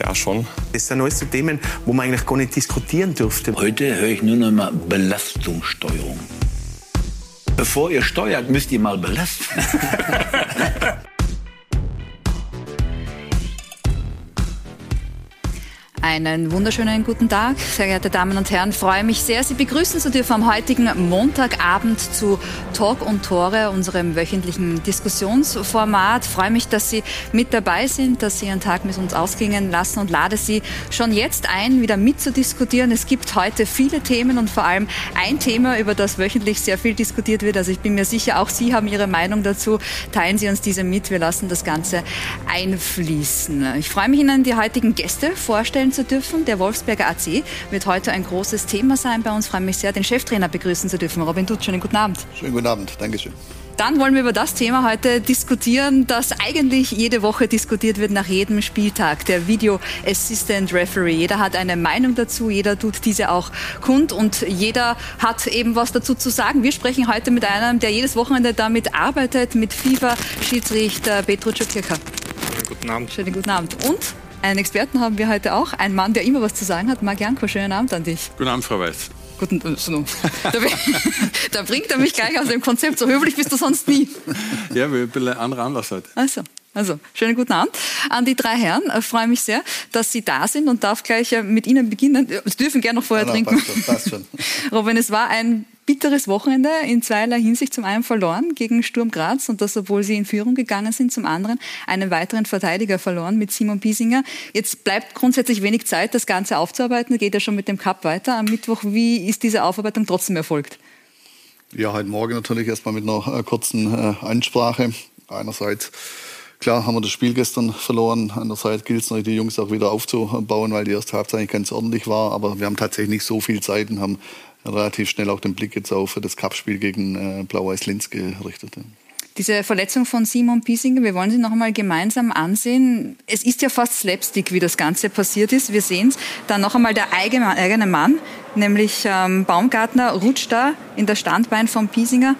Ja, schon. Das sind alles so Themen, wo man eigentlich gar nicht diskutieren dürfte. Heute höre ich nur noch mal Belastungssteuerung. Bevor ihr steuert, müsst ihr mal belasten. Einen wunderschönen guten Tag, sehr geehrte Damen und Herren. Freue mich sehr, Sie begrüßen zu dürfen am heutigen Montagabend zu Talk und Tore, unserem wöchentlichen Diskussionsformat. Freue mich, dass Sie mit dabei sind, dass Sie Ihren Tag mit uns ausklingen lassen und lade Sie schon jetzt ein, wieder mitzudiskutieren. Es gibt heute viele Themen und vor allem ein Thema, über das wöchentlich sehr viel diskutiert wird. Also ich bin mir sicher, auch Sie haben Ihre Meinung dazu. Teilen Sie uns diese mit. Wir lassen das Ganze einfließen. Ich freue mich, Ihnen die heutigen Gäste vorstellen vorstellen zu dürfen. Der Wolfsberger AC wird heute ein großes Thema sein bei uns. Ich freue mich sehr, den Cheftrainer begrüßen zu dürfen. Robin Dutsch, schönen guten Abend. Schönen guten Abend, Dankeschön. Dann wollen wir über das Thema heute diskutieren, das eigentlich jede Woche diskutiert wird nach jedem Spieltag, der Video Assistant Referee. Jeder hat eine Meinung dazu, jeder tut diese auch kund und jeder hat eben was dazu zu sagen. Wir sprechen heute mit einem, der jedes Wochenende damit arbeitet, mit FIFA-Schiedsrichter Petro Czukirka. Guten Abend. Schönen guten Abend. Und einen Experten haben wir heute auch. Ein Mann, der immer was zu sagen hat. Marc Janko, schönen Abend an dich. Guten Abend, Frau Weiß. Guten, äh, so, da, bringt er mich gleich aus dem Konzept. So höflich bist du sonst nie. Ja, wir ein bisschen anderer Anlass heute. Also. Also, schönen guten Abend an die drei Herren. Ich freue mich sehr, dass Sie da sind und darf gleich äh, mit Ihnen beginnen. Sie dürfen gerne noch vorher Ja, trinken. passt schon, passt schon. Robin, es war ein bitteres Wochenende in zweierlei Hinsicht. Zum einen verloren gegen Sturm Graz und das, obwohl sie in Führung gegangen sind. Zum anderen einen weiteren Verteidiger verloren mit Simon Piesinger. Jetzt bleibt grundsätzlich wenig Zeit, das Ganze aufzuarbeiten. Geht ja schon mit dem Cup weiter am Mittwoch. Wie ist diese Aufarbeitung trotzdem erfolgt? Ja, heute Morgen natürlich erstmal mit einer äh, kurzen äh, Ansprache. Einerseits, klar, haben wir das Spiel gestern verloren. Andererseits gilt es natürlich, die Jungs auch wieder aufzubauen, weil die erste Halbzeit eigentlich ganz ordentlich war. Aber wir haben tatsächlich nicht so viel Zeit und haben relativ schnell auch den Blick jetzt auf das Cup-Spiel gegen äh, Blau-Weiß Linz gerichtet. Diese Verletzung von Simon Piesinger, wir wollen sie noch einmal gemeinsam ansehen. Es ist ja fast Slapstick, wie das Ganze passiert ist. Wir sehen es. Dann noch einmal der eigene, Mann, nämlich ähm, Baumgartner, rutscht da in das Standbein von Piesinger.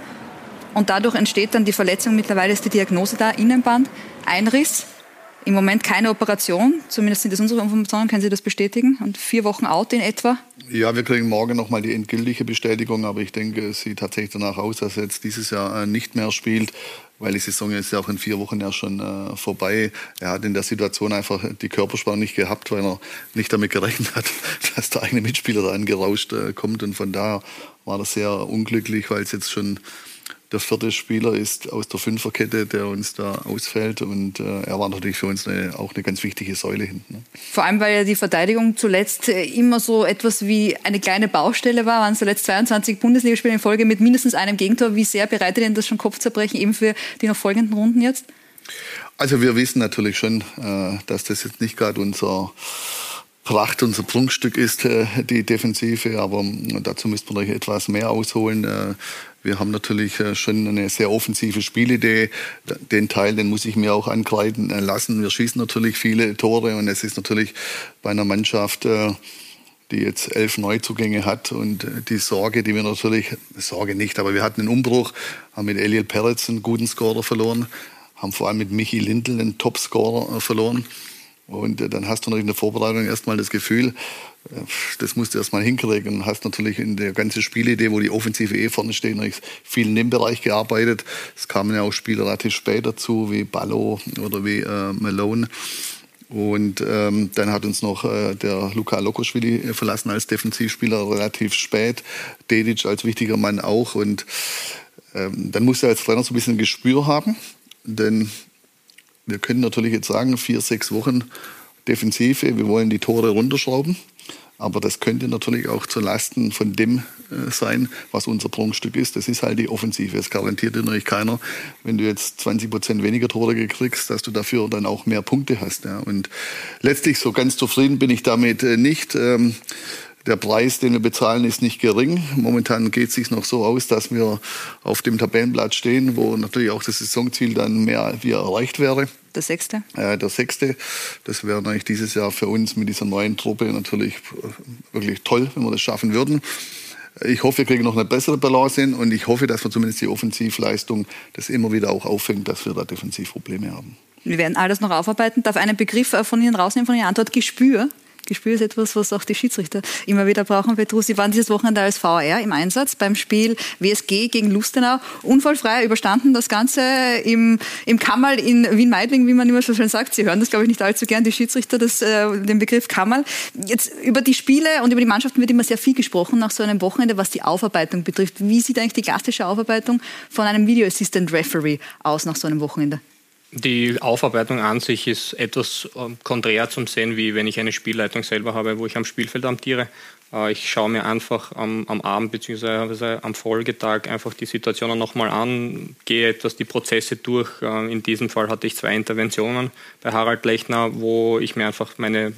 Und dadurch entsteht dann die Verletzung. Mittlerweile ist die Diagnose da, Innenband, Einriss. Im Moment keine Operation, zumindest sind das unsere Informationen, können Sie das bestätigen? Und vier Wochen out in etwa? Ja, wir kriegen morgen nochmal die endgültige Bestätigung, aber ich denke, es sieht tatsächlich danach aus, dass er jetzt dieses Jahr äh, nicht mehr spielt, weil die Saison ist ja auch in vier Wochen ja schon äh, vorbei. Er hat in der Situation einfach die Körperspannung nicht gehabt, weil er nicht damit gerechnet hat, dass der eigene Mitspieler da angerauscht äh, kommt und von daher war das sehr unglücklich, weil es jetzt schon der vierte Spieler ist aus der Fünferkette, der uns da ausfällt. Und äh, er war natürlich für uns eine, auch eine ganz wichtige Säule hinten. Ne? Vor allem, weil ja die Verteidigung zuletzt äh, immer so etwas wie eine kleine Baustelle war. Waren zuletzt 22 Bundesligaspiele in Folge mit mindestens einem Gegentor. Wie sehr bereitet Ihnen das schon Kopfzerbrechen eben für die noch folgenden Runden jetzt? Also wir wissen natürlich schon, äh, dass das jetzt nicht gerade unser Pracht, unser Prunkstück ist, äh, die Defensive. Aber äh, dazu müsste man etwas mehr ausholen. Äh, wir haben natürlich äh, schon eine sehr offensive Spielidee. Den Teil, den muss ich mir auch ankreiden lassen. Wir schießen natürlich viele Tore und es ist natürlich bei einer Mannschaft, die jetzt elf Neuzugänge hat und die Sorge, die wir natürlich, Sorge nicht, aber wir hatten einen Umbruch, haben mit Eliel Peretz einen guten Scorer verloren, haben vor allem mit Michi Lindl einen Top-Scorer verloren. Und dann hast du natürlich in der Vorbereitung erstmal das Gefühl, das musst du erstmal hinkriegen. Und hast natürlich in der ganzen Spielidee, wo die Offensive eh vorne steht, noch viel in dem Bereich gearbeitet. Es kamen ja auch Spieler relativ spät dazu, wie Ballo oder wie äh, Malone. Und ähm, dann hat uns noch äh, der Luca Lokoschwili verlassen als Defensivspieler relativ spät. Dedic als wichtiger Mann auch. Und ähm, dann musste er als Trainer so ein bisschen Gespür haben. Denn wir können natürlich jetzt sagen, vier, sechs Wochen Defensive, wir wollen die Tore runterschrauben. Aber das könnte natürlich auch zu Lasten von dem äh, sein, was unser Prunkstück ist. Das ist halt die Offensive. Es garantiert dir natürlich keiner, wenn du jetzt 20 Prozent weniger Tore gekriegst, dass du dafür dann auch mehr Punkte hast. Ja. Und letztlich so ganz zufrieden bin ich damit äh, nicht. Ähm, der Preis, den wir bezahlen, ist nicht gering. Momentan geht es sich noch so aus, dass wir auf dem Tabellenblatt stehen, wo natürlich auch das Saisonziel dann mehr wie erreicht wäre. Der sechste? Äh, der sechste. Das wäre natürlich dieses Jahr für uns mit dieser neuen Truppe natürlich äh, wirklich toll, wenn wir das schaffen würden. Ich hoffe, wir kriegen noch eine bessere Balance hin und ich hoffe, dass wir zumindest die Offensivleistung das immer wieder auch auffängt, dass wir da Defensivprobleme haben. Wir werden alles noch aufarbeiten. Darf einen Begriff äh, von Ihnen rausnehmen, von Ihrer Antwort? Gespür. Gespür ist etwas, was auch die Schiedsrichter immer wieder brauchen. Petrus, Sie waren dieses Wochenende als VR im Einsatz beim Spiel WSG gegen Lustenau. Unfallfrei überstanden das Ganze im, im Kammerl in Wien-Meidling, wie man immer so schön sagt. Sie hören das, glaube ich, nicht allzu gern, die Schiedsrichter, das, äh, den Begriff Kammerl. Jetzt über die Spiele und über die Mannschaften wird immer sehr viel gesprochen nach so einem Wochenende, was die Aufarbeitung betrifft. Wie sieht eigentlich die klassische Aufarbeitung von einem Video Assistant Referee aus nach so einem Wochenende? Die Aufarbeitung an sich ist etwas ähm, konträr zum Sehen, wie wenn ich eine Spielleitung selber habe, wo ich am Spielfeld amtiere. Äh, ich schaue mir einfach am, am Abend bzw. am Folgetag einfach die Situationen nochmal an, gehe etwas die Prozesse durch. Äh, in diesem Fall hatte ich zwei Interventionen bei Harald Lechner, wo ich mir einfach meine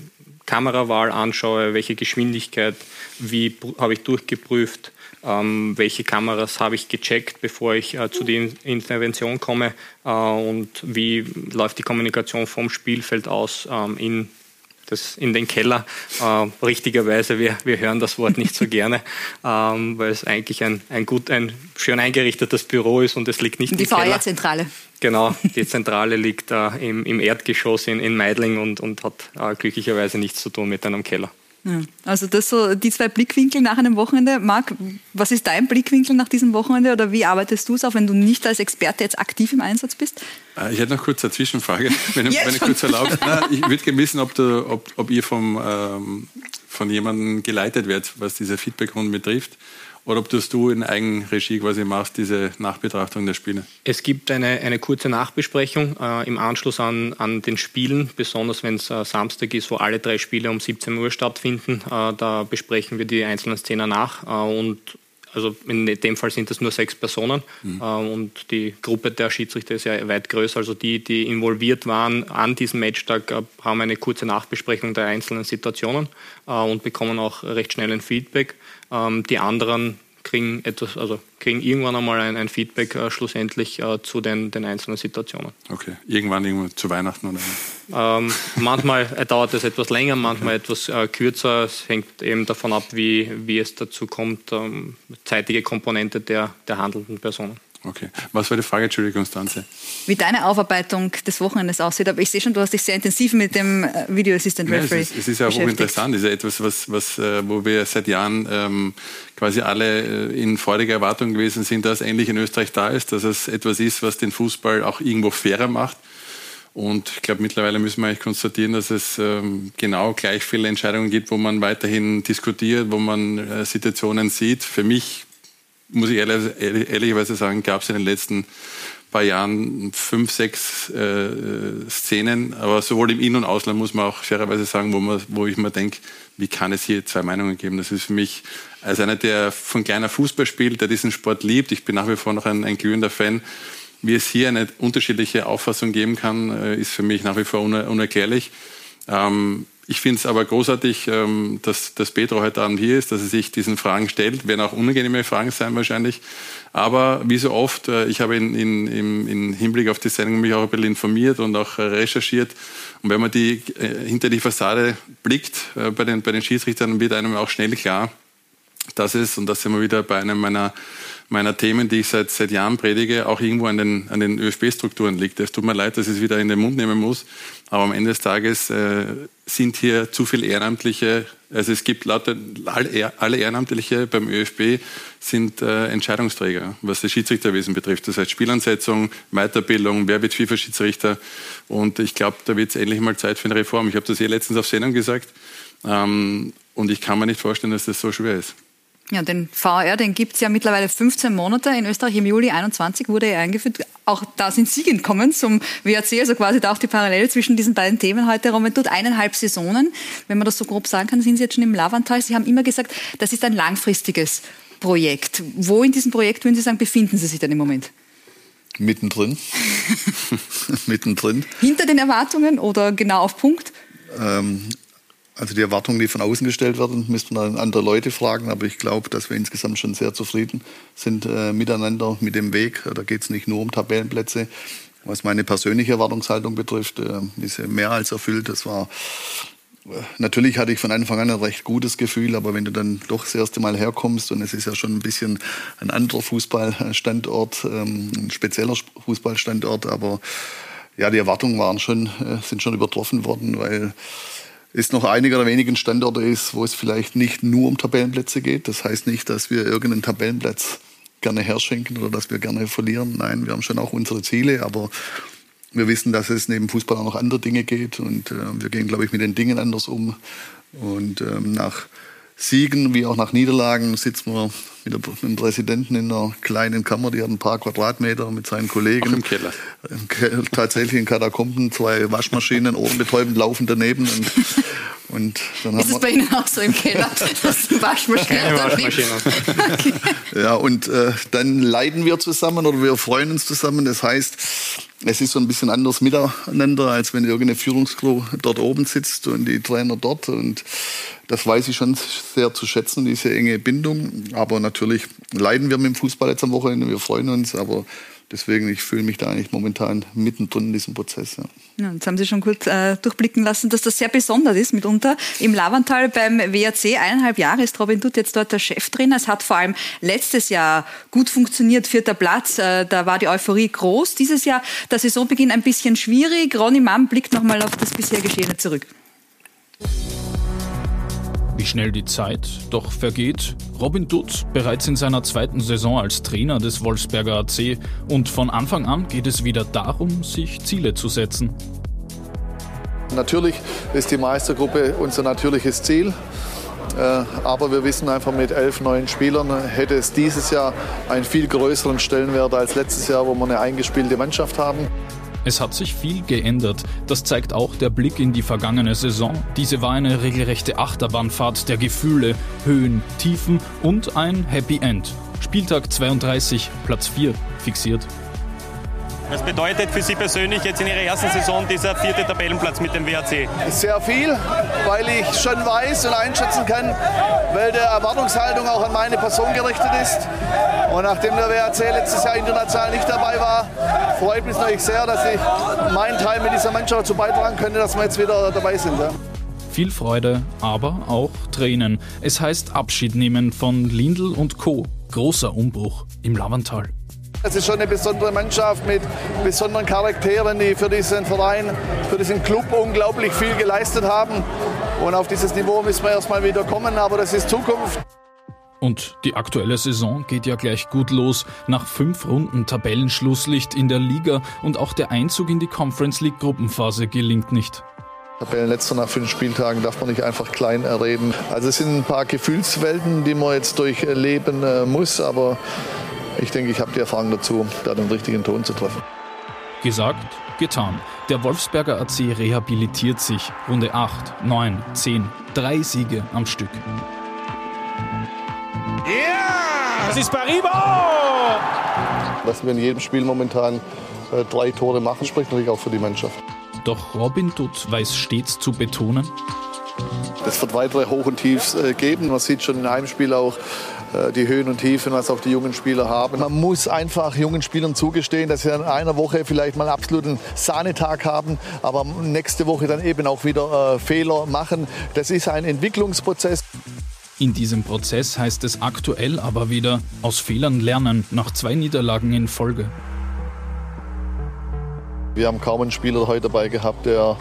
Kamerawahl anschaue, welche Geschwindigkeit, wie habe ich durchgeprüft, ähm, welche Kameras habe ich gecheckt, bevor ich äh, zu der Intervention komme äh, und wie läuft die Kommunikation vom Spielfeld aus ähm, in das in den Keller. Äh, richtigerweise, wir, wir hören das Wort nicht so gerne, ähm, weil es eigentlich ein, ein gut, ein schön eingerichtetes Büro ist und es liegt nicht die im Keller. Die VR-Zentrale. Genau, die Zentrale liegt äh, im, im, Erdgeschoss in, in Meidling und, und hat äh, glücklicherweise nichts zu tun mit einem Keller. Ja, also das so die zwei Blickwinkel nach einem Wochenende. Marc, was ist dein Blickwinkel nach diesem Wochenende oder wie arbeitest du es auf, wenn du nicht als Experte jetzt aktiv im Einsatz bist? Äh, ich hätte noch kurz eine Zwischenfrage, wenn, wenn ich kurz erlaubt. Nein, ich würde gerne wissen, ob, du, ob, ob ihr vom, ähm, von jemandem geleitet werdet, was diese Feedback-Runden betrifft oder ob das du in Eigenregie quasi machst, diese Nachbetrachtung der Spiele? Es gibt eine, eine kurze Nachbesprechung äh, im Anschluss an, an den Spielen, besonders wenn es äh, Samstag ist, wo alle drei Spiele um 17 Uhr stattfinden. Äh, da besprechen wir die einzelnen Szenen nach äh, und also in dem Fall sind es nur sechs Personen mhm. äh, und die Gruppe der Schiedsrichter ist ja weit größer. Also die, die involviert waren an diesem Matchtag, äh, haben eine kurze Nachbesprechung der einzelnen Situationen und bekommen auch recht schnell ein Feedback. Ähm, die anderen kriegen etwas, also kriegen irgendwann einmal ein, ein Feedback äh, schlussendlich äh, zu den, den einzelnen Situationen. Okay, irgendwann irgendwann zu Weihnachten oder? Ähm, manchmal dauert es etwas länger, manchmal etwas äh, kürzer. Es hängt eben davon ab, wie, wie es dazu kommt, ähm, zeitige Komponente der, der handelnden Personen. Okay. Was war die Frage, Entschuldigung, Konstanze? Wie deine Aufarbeitung des Wochenendes aussieht. Aber ich sehe schon, du hast dich sehr intensiv mit dem äh, Video Assistant Referee ja, es, ist, es ist ja auch interessant. Es ist ja etwas, was, was, äh, wo wir seit Jahren ähm, quasi alle äh, in freudiger Erwartung gewesen sind, dass endlich in Österreich da ist, dass es etwas ist, was den Fußball auch irgendwo fairer macht. Und ich glaube, mittlerweile müssen wir eigentlich konstatieren, dass es ähm, genau gleich viele Entscheidungen gibt, wo man weiterhin diskutiert, wo man äh, Situationen sieht. Für mich muss ich ehrlich, ehrlich, ehrlicherweise sagen, gab es in den letzten paar Jahren fünf, sechs äh, Szenen, aber sowohl im In- und Ausland muss man auch fairerweise sagen, wo, man, wo ich mir denke, wie kann es hier zwei Meinungen geben? Das ist für mich als einer, der von kleiner Fußball spielt, der diesen Sport liebt, ich bin nach wie vor noch ein, ein glühender Fan, wie es hier eine unterschiedliche Auffassung geben kann, äh, ist für mich nach wie vor unerklärlich. Ähm, ich finde es aber großartig, ähm, dass, dass Pedro heute Abend hier ist, dass er sich diesen Fragen stellt. Werden auch unangenehme Fragen sein wahrscheinlich. Aber wie so oft, äh, ich habe in, in, im, in Hinblick auf die Sendung mich auch ein bisschen informiert und auch äh, recherchiert. Und wenn man die, äh, hinter die Fassade blickt bei, den, bei den Schiedsrichtern, wird einem auch schnell klar, dass es, und das sind wir wieder bei einem meiner meiner Themen, die ich seit, seit Jahren predige, auch irgendwo an den, an den ÖFB-Strukturen liegt. Es tut mir leid, dass ich es wieder in den Mund nehmen muss, aber am Ende des Tages äh, sind hier zu viele Ehrenamtliche, also es gibt lauter, alle Ehrenamtliche beim ÖFB sind äh, Entscheidungsträger, was das Schiedsrichterwesen betrifft. Das heißt Spielansetzung, Weiterbildung, wer wird FIFA-Schiedsrichter und ich glaube, da wird es endlich mal Zeit für eine Reform. Ich habe das hier letztens auf Sendung gesagt ähm, und ich kann mir nicht vorstellen, dass das so schwer ist. Ja, den VR, den gibt es ja mittlerweile 15 Monate. In Österreich im Juli 21 wurde er eingeführt. Auch da sind Sie gekommen zum WRC, also quasi da auch die Parallele zwischen diesen beiden Themen heute. Roman tut eineinhalb Saisonen. Wenn man das so grob sagen kann, sind Sie jetzt schon im Lavantal. Sie haben immer gesagt, das ist ein langfristiges Projekt. Wo in diesem Projekt, würden Sie sagen, befinden Sie sich denn im Moment? Mittendrin. Mittendrin. Hinter den Erwartungen oder genau auf Punkt? Ähm, Also die Erwartungen, die von außen gestellt werden, müsste dann andere Leute fragen. Aber ich glaube, dass wir insgesamt schon sehr zufrieden sind äh, miteinander, mit dem Weg. Da geht es nicht nur um Tabellenplätze. Was meine persönliche Erwartungshaltung betrifft, äh, ist mehr als erfüllt. Das war Natürlich hatte ich von Anfang an ein recht gutes Gefühl, aber wenn du dann doch das erste Mal herkommst und es ist ja schon ein bisschen ein anderer Fußballstandort, ähm, ein spezieller Fußballstandort, aber ja, die Erwartungen waren schon, äh, sind schon übertroffen worden, weil es noch einiger der wenigen Standorte ist, wo es vielleicht nicht nur um Tabellenplätze geht. Das heißt nicht, dass wir irgendeinen Tabellenplatz gerne herschenken oder dass wir gerne verlieren. Nein, wir haben schon auch unsere Ziele, aber wir wissen, dass es neben Fußball auch noch andere Dinge geht und äh, wir gehen, glaube ich, mit den Dingen anders um. Und ähm, nach Siegen wie auch nach Niederlagen sitzen wir mit, dem Präsidenten in einer kleinen Kammer, die hat ein paar Quadratmeter mit seinen Kollegen. Auch im Keller. Tatsächlich in Katakomben, zwei Waschmaschinen, ohrenbetäubend laufen daneben. Und, und dann Ist es bei Ihnen auch so im Keller, dass die Waschmaschine Keine Waschmaschine. okay. Ja, und äh, dann leiden wir zusammen oder wir freuen uns zusammen. Das heißt, es ist so ein bisschen anders miteinander, als wenn irgendeine Führungscrew dort oben sitzt und die Trainer dort. Und das weiß ich schon sehr zu schätzen, diese enge Bindung. Aber natürlich leiden wir mit dem Fußball jetzt am Wochenende, wir freuen uns, aber deswegen, ich fühle mich da eigentlich momentan mittendrin in diesem Prozess. Ja. Ja, jetzt haben Sie schon kurz äh, durchblicken lassen, dass das sehr besonders ist mitunter. Im Lavantal beim WRC eineinhalb Jahre ist Robin Dutt jetzt dort der Chef drin. Es hat vor allem letztes Jahr gut funktioniert, vierter Platz. Äh, da war die Euphorie groß. Dieses Jahr der Saisonbeginn ein bisschen schwierig. Ronny Mann blickt nochmal auf das bisher Geschehene zurück. Wie schnell die Zeit doch vergeht. Robin Dutt bereits in seiner zweiten Saison als Trainer des Wolfsberger AC und von Anfang an geht es wieder darum, sich Ziele zu setzen. Natürlich ist die Meistergruppe unser natürliches Ziel. Äh, aber wir wissen einfach, mit elf neuen Spielern hätte es dieses Jahr einen viel größeren Stellenwert als letztes Jahr, wo wir eine eingespielte Mannschaft haben. Es hat sich viel geändert. Das zeigt auch der Blick in die vergangene Saison. Diese war eine regelrechte Achterbahnfahrt der Gefühle, Höhen, Tiefen und ein Happy End. Spieltag 32, Platz 4 fixiert. Was bedeutet für Sie persönlich jetzt in Ihrer ersten Saison dieser vierte Tabellenplatz mit dem WRC? Sehr viel, weil ich schon weiß und einschätzen kann, welche Erwartungshaltung auch an meine Person gerichtet ist. Und nachdem der WRC letztes Jahr international nicht dabei war, freut mich natürlich sehr, dass ich meinen Teil mit dieser Mannschaft dazu beitragen könnte, dass wir jetzt wieder dabei sind. Ja. Viel Freude, aber auch Tränen. Es heißt Abschied nehmen von Lindl und Co. Großer Umbruch im Lavantal. Es ist schon eine besondere Mannschaft mit besonderen Charakteren, die für diesen Verein, für diesen Club unglaublich viel geleistet haben. Und auf dieses Niveau müssen wir erstmal wieder kommen, aber das ist Zukunft. Und die aktuelle Saison geht ja gleich gut los. Nach fünf Runden Tabellenschlusslicht in der Liga und auch der Einzug in die Conference League Gruppenphase gelingt nicht. Tabellenletzter nach fünf Spieltagen darf man nicht einfach klein reden. Also es sind ein paar Gefühlswelten, die man jetzt durchleben äh, muss, aber ich denke, ich habe die Erfahrung dazu, da den richtigen Ton zu treffen. Gesagt, getan. Der Wolfsberger AC rehabilitiert sich. Runde 8, 9, 10, drei Siege am Stück. Ja! Yeah! Das ist Paribo! Dass wir in jedem Spiel momentan äh, drei Tore machen, spricht natürlich auch für die Mannschaft. Doch Robin Dutt weiß stets zu betonen, es wird weitere Hoch und Tiefs äh, geben. Man sieht schon in einem Spiel auch äh, die Höhen und Tiefen, was auch die jungen Spieler haben. Man muss einfach jungen Spielern zugestehen, dass sie in einer Woche vielleicht mal einen absoluten Sahnetag haben, aber nächste Woche dann eben auch wieder äh, Fehler machen. Das ist ein Entwicklungsprozess. In diesem Prozess heißt es aktuell aber wieder aus Fehlern lernen nach zwei Niederlagen in Folge. Wir haben kaum einen Spieler heute dabei gehabt, der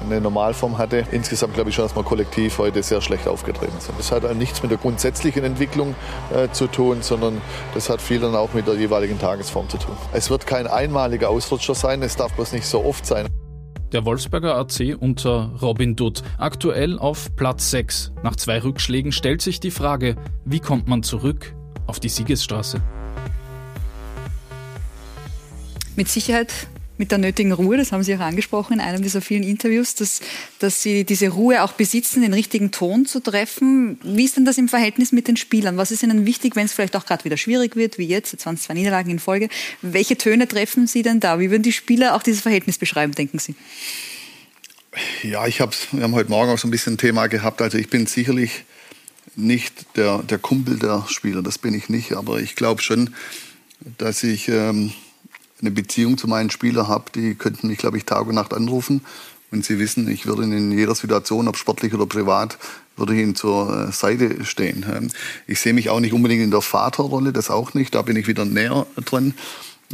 eine Normalform hatte. Insgesamt glaube ich schon, dass wir kollektiv heute sehr schlecht aufgetreten sind. Das hat nichts mit der grundsätzlichen Entwicklung äh, zu tun, sondern das hat viel dann auch mit der jeweiligen Tagesform zu tun. Es wird kein einmaliger Ausrutscher sein, es darf bloß nicht so oft sein. Der Wolfsberger AC unter Robin Dutt, aktuell auf Platz 6. Nach zwei Rückschlägen stellt sich die Frage, wie kommt man zurück auf die Siegesstraße? Mit Sicherheit mit der nötigen Ruhe, das haben Sie auch angesprochen in einem dieser vielen Interviews, dass, dass Sie diese Ruhe auch besitzen, den richtigen Ton zu treffen. Wie ist denn das im Verhältnis mit den Spielern? Was ist Ihnen wichtig, wenn es vielleicht auch gerade wieder schwierig wird, wie jetzt, jetzt waren es zwei Niederlagen in Folge. Welche Töne treffen Sie denn da? Wie würden die Spieler auch dieses Verhältnis beschreiben, denken Sie? Ja, ich hab's, wir haben heute Morgen auch so ein bisschen ein Thema gehabt. Also ich bin sicherlich nicht der, der Kumpel der Spieler, das bin ich nicht. Aber ich glaube schon, dass ich ähm, eine Beziehung zu meinen Spielern habe. Die könnten mich, glaube ich, Tag und Nacht anrufen. Und sie wissen, ich würde in jeder Situation, ob sportlich oder privat, würde ich ihnen zur äh, Seite stehen. Ähm, ich sehe mich auch nicht unbedingt in der Vaterrolle, das auch nicht. Da bin ich wieder näher dran.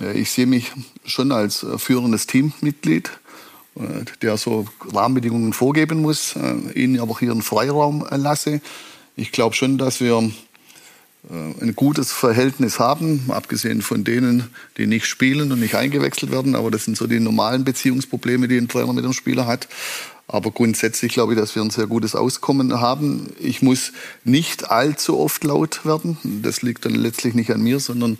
Äh, ich sehe mich schon als äh, führendes Teammitglied, der so Rahmenbedingungen vorgeben muss, ihnen aber hier einen Freiraum lasse. Ich glaube schon, dass wir ein gutes Verhältnis haben, abgesehen von denen, die nicht spielen und nicht eingewechselt werden. Aber das sind so die normalen Beziehungsprobleme, die ein Trainer mit dem Spieler hat. Aber grundsätzlich glaube ich, dass wir ein sehr gutes Auskommen haben. Ich muss nicht allzu oft laut werden. Das liegt dann letztlich nicht an mir, sondern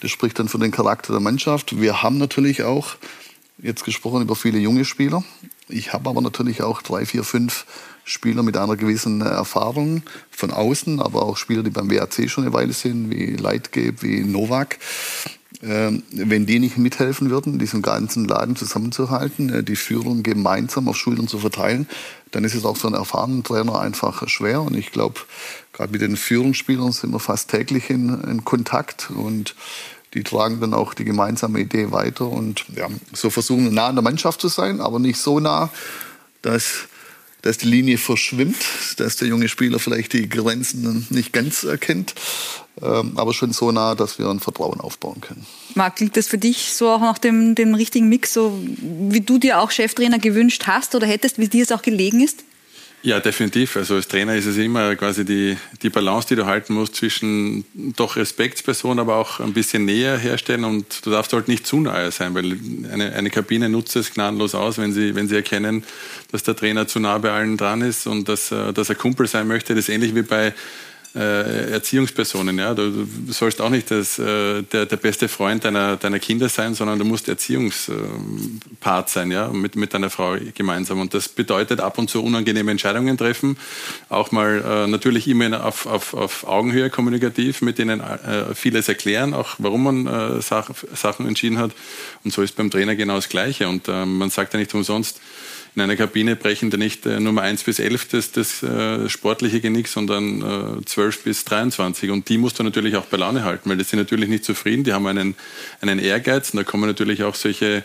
das spricht dann für den Charakter der Mannschaft. Wir haben natürlich auch jetzt gesprochen über viele junge Spieler. Ich habe aber natürlich auch drei, vier, fünf Spieler mit einer gewissen Erfahrung von außen, aber auch Spieler, die beim WAC schon eine Weile sind, wie Leitgeb, wie Novak. Ähm, wenn die nicht mithelfen würden, diesen ganzen Laden zusammenzuhalten, äh, die Führung gemeinsam auf Schultern zu verteilen, dann ist es auch für einen erfahrenen Trainer einfach schwer. Und ich glaube, gerade mit den Führungsspielern sind wir fast täglich in, in, Kontakt und die tragen dann auch die gemeinsame Idee weiter. Und ja, so versuchen nah an der Mannschaft zu sein, aber nicht so nah, dass dass die Linie verschwimmt, dass der junge Spieler vielleicht die Grenzen nicht ganz erkennt, ähm, aber schon so nah, dass wir ein Vertrauen aufbauen können. Marc, klingt das für dich so auch nach dem, dem richtigen Mix, so wie du dir auch Cheftrainer gewünscht hast oder hättest, wie dir es auch gelegen ist? Ja, definitiv. Also als Trainer ist es immer quasi die, die Balance, die du halten musst zwischen doch Respektsperson, aber auch ein bisschen näher herstellen und du darfst halt nicht zu nahe sein, weil eine, eine Kabine nutzt es gnadenlos aus, wenn sie, wenn sie erkennen, dass der Trainer zu nah bei allen dran ist und dass, äh, dass er Kumpel sein möchte. Das ist ähnlich wie bei äh, Erziehungspersonen. Ja? Du, sollst auch nicht das, äh, der, der beste Freund deiner, deiner Kinder sein, sondern du musst Erziehungspart sein, ja? mit, mit deiner Frau gemeinsam. Und das bedeutet ab und zu unangenehme Entscheidungen treffen, auch mal äh, natürlich immer auf, auf, auf Augenhöhe kommunikativ, mit denen äh, vieles erklären, auch warum man äh, Sach Sachen entschieden hat. Und so ist beim Trainer genau das Gleiche. Und äh, man sagt ja nicht umsonst, in einer Kabine brechen da nicht äh, Nummer 1 bis 11 das, das äh, sportliche Genick, sondern äh, 12 bis 23. Und die musst du natürlich auch bei Laune halten, weil die sind natürlich nicht zufrieden, die haben einen, einen Ehrgeiz. Und da kommen natürlich auch solche,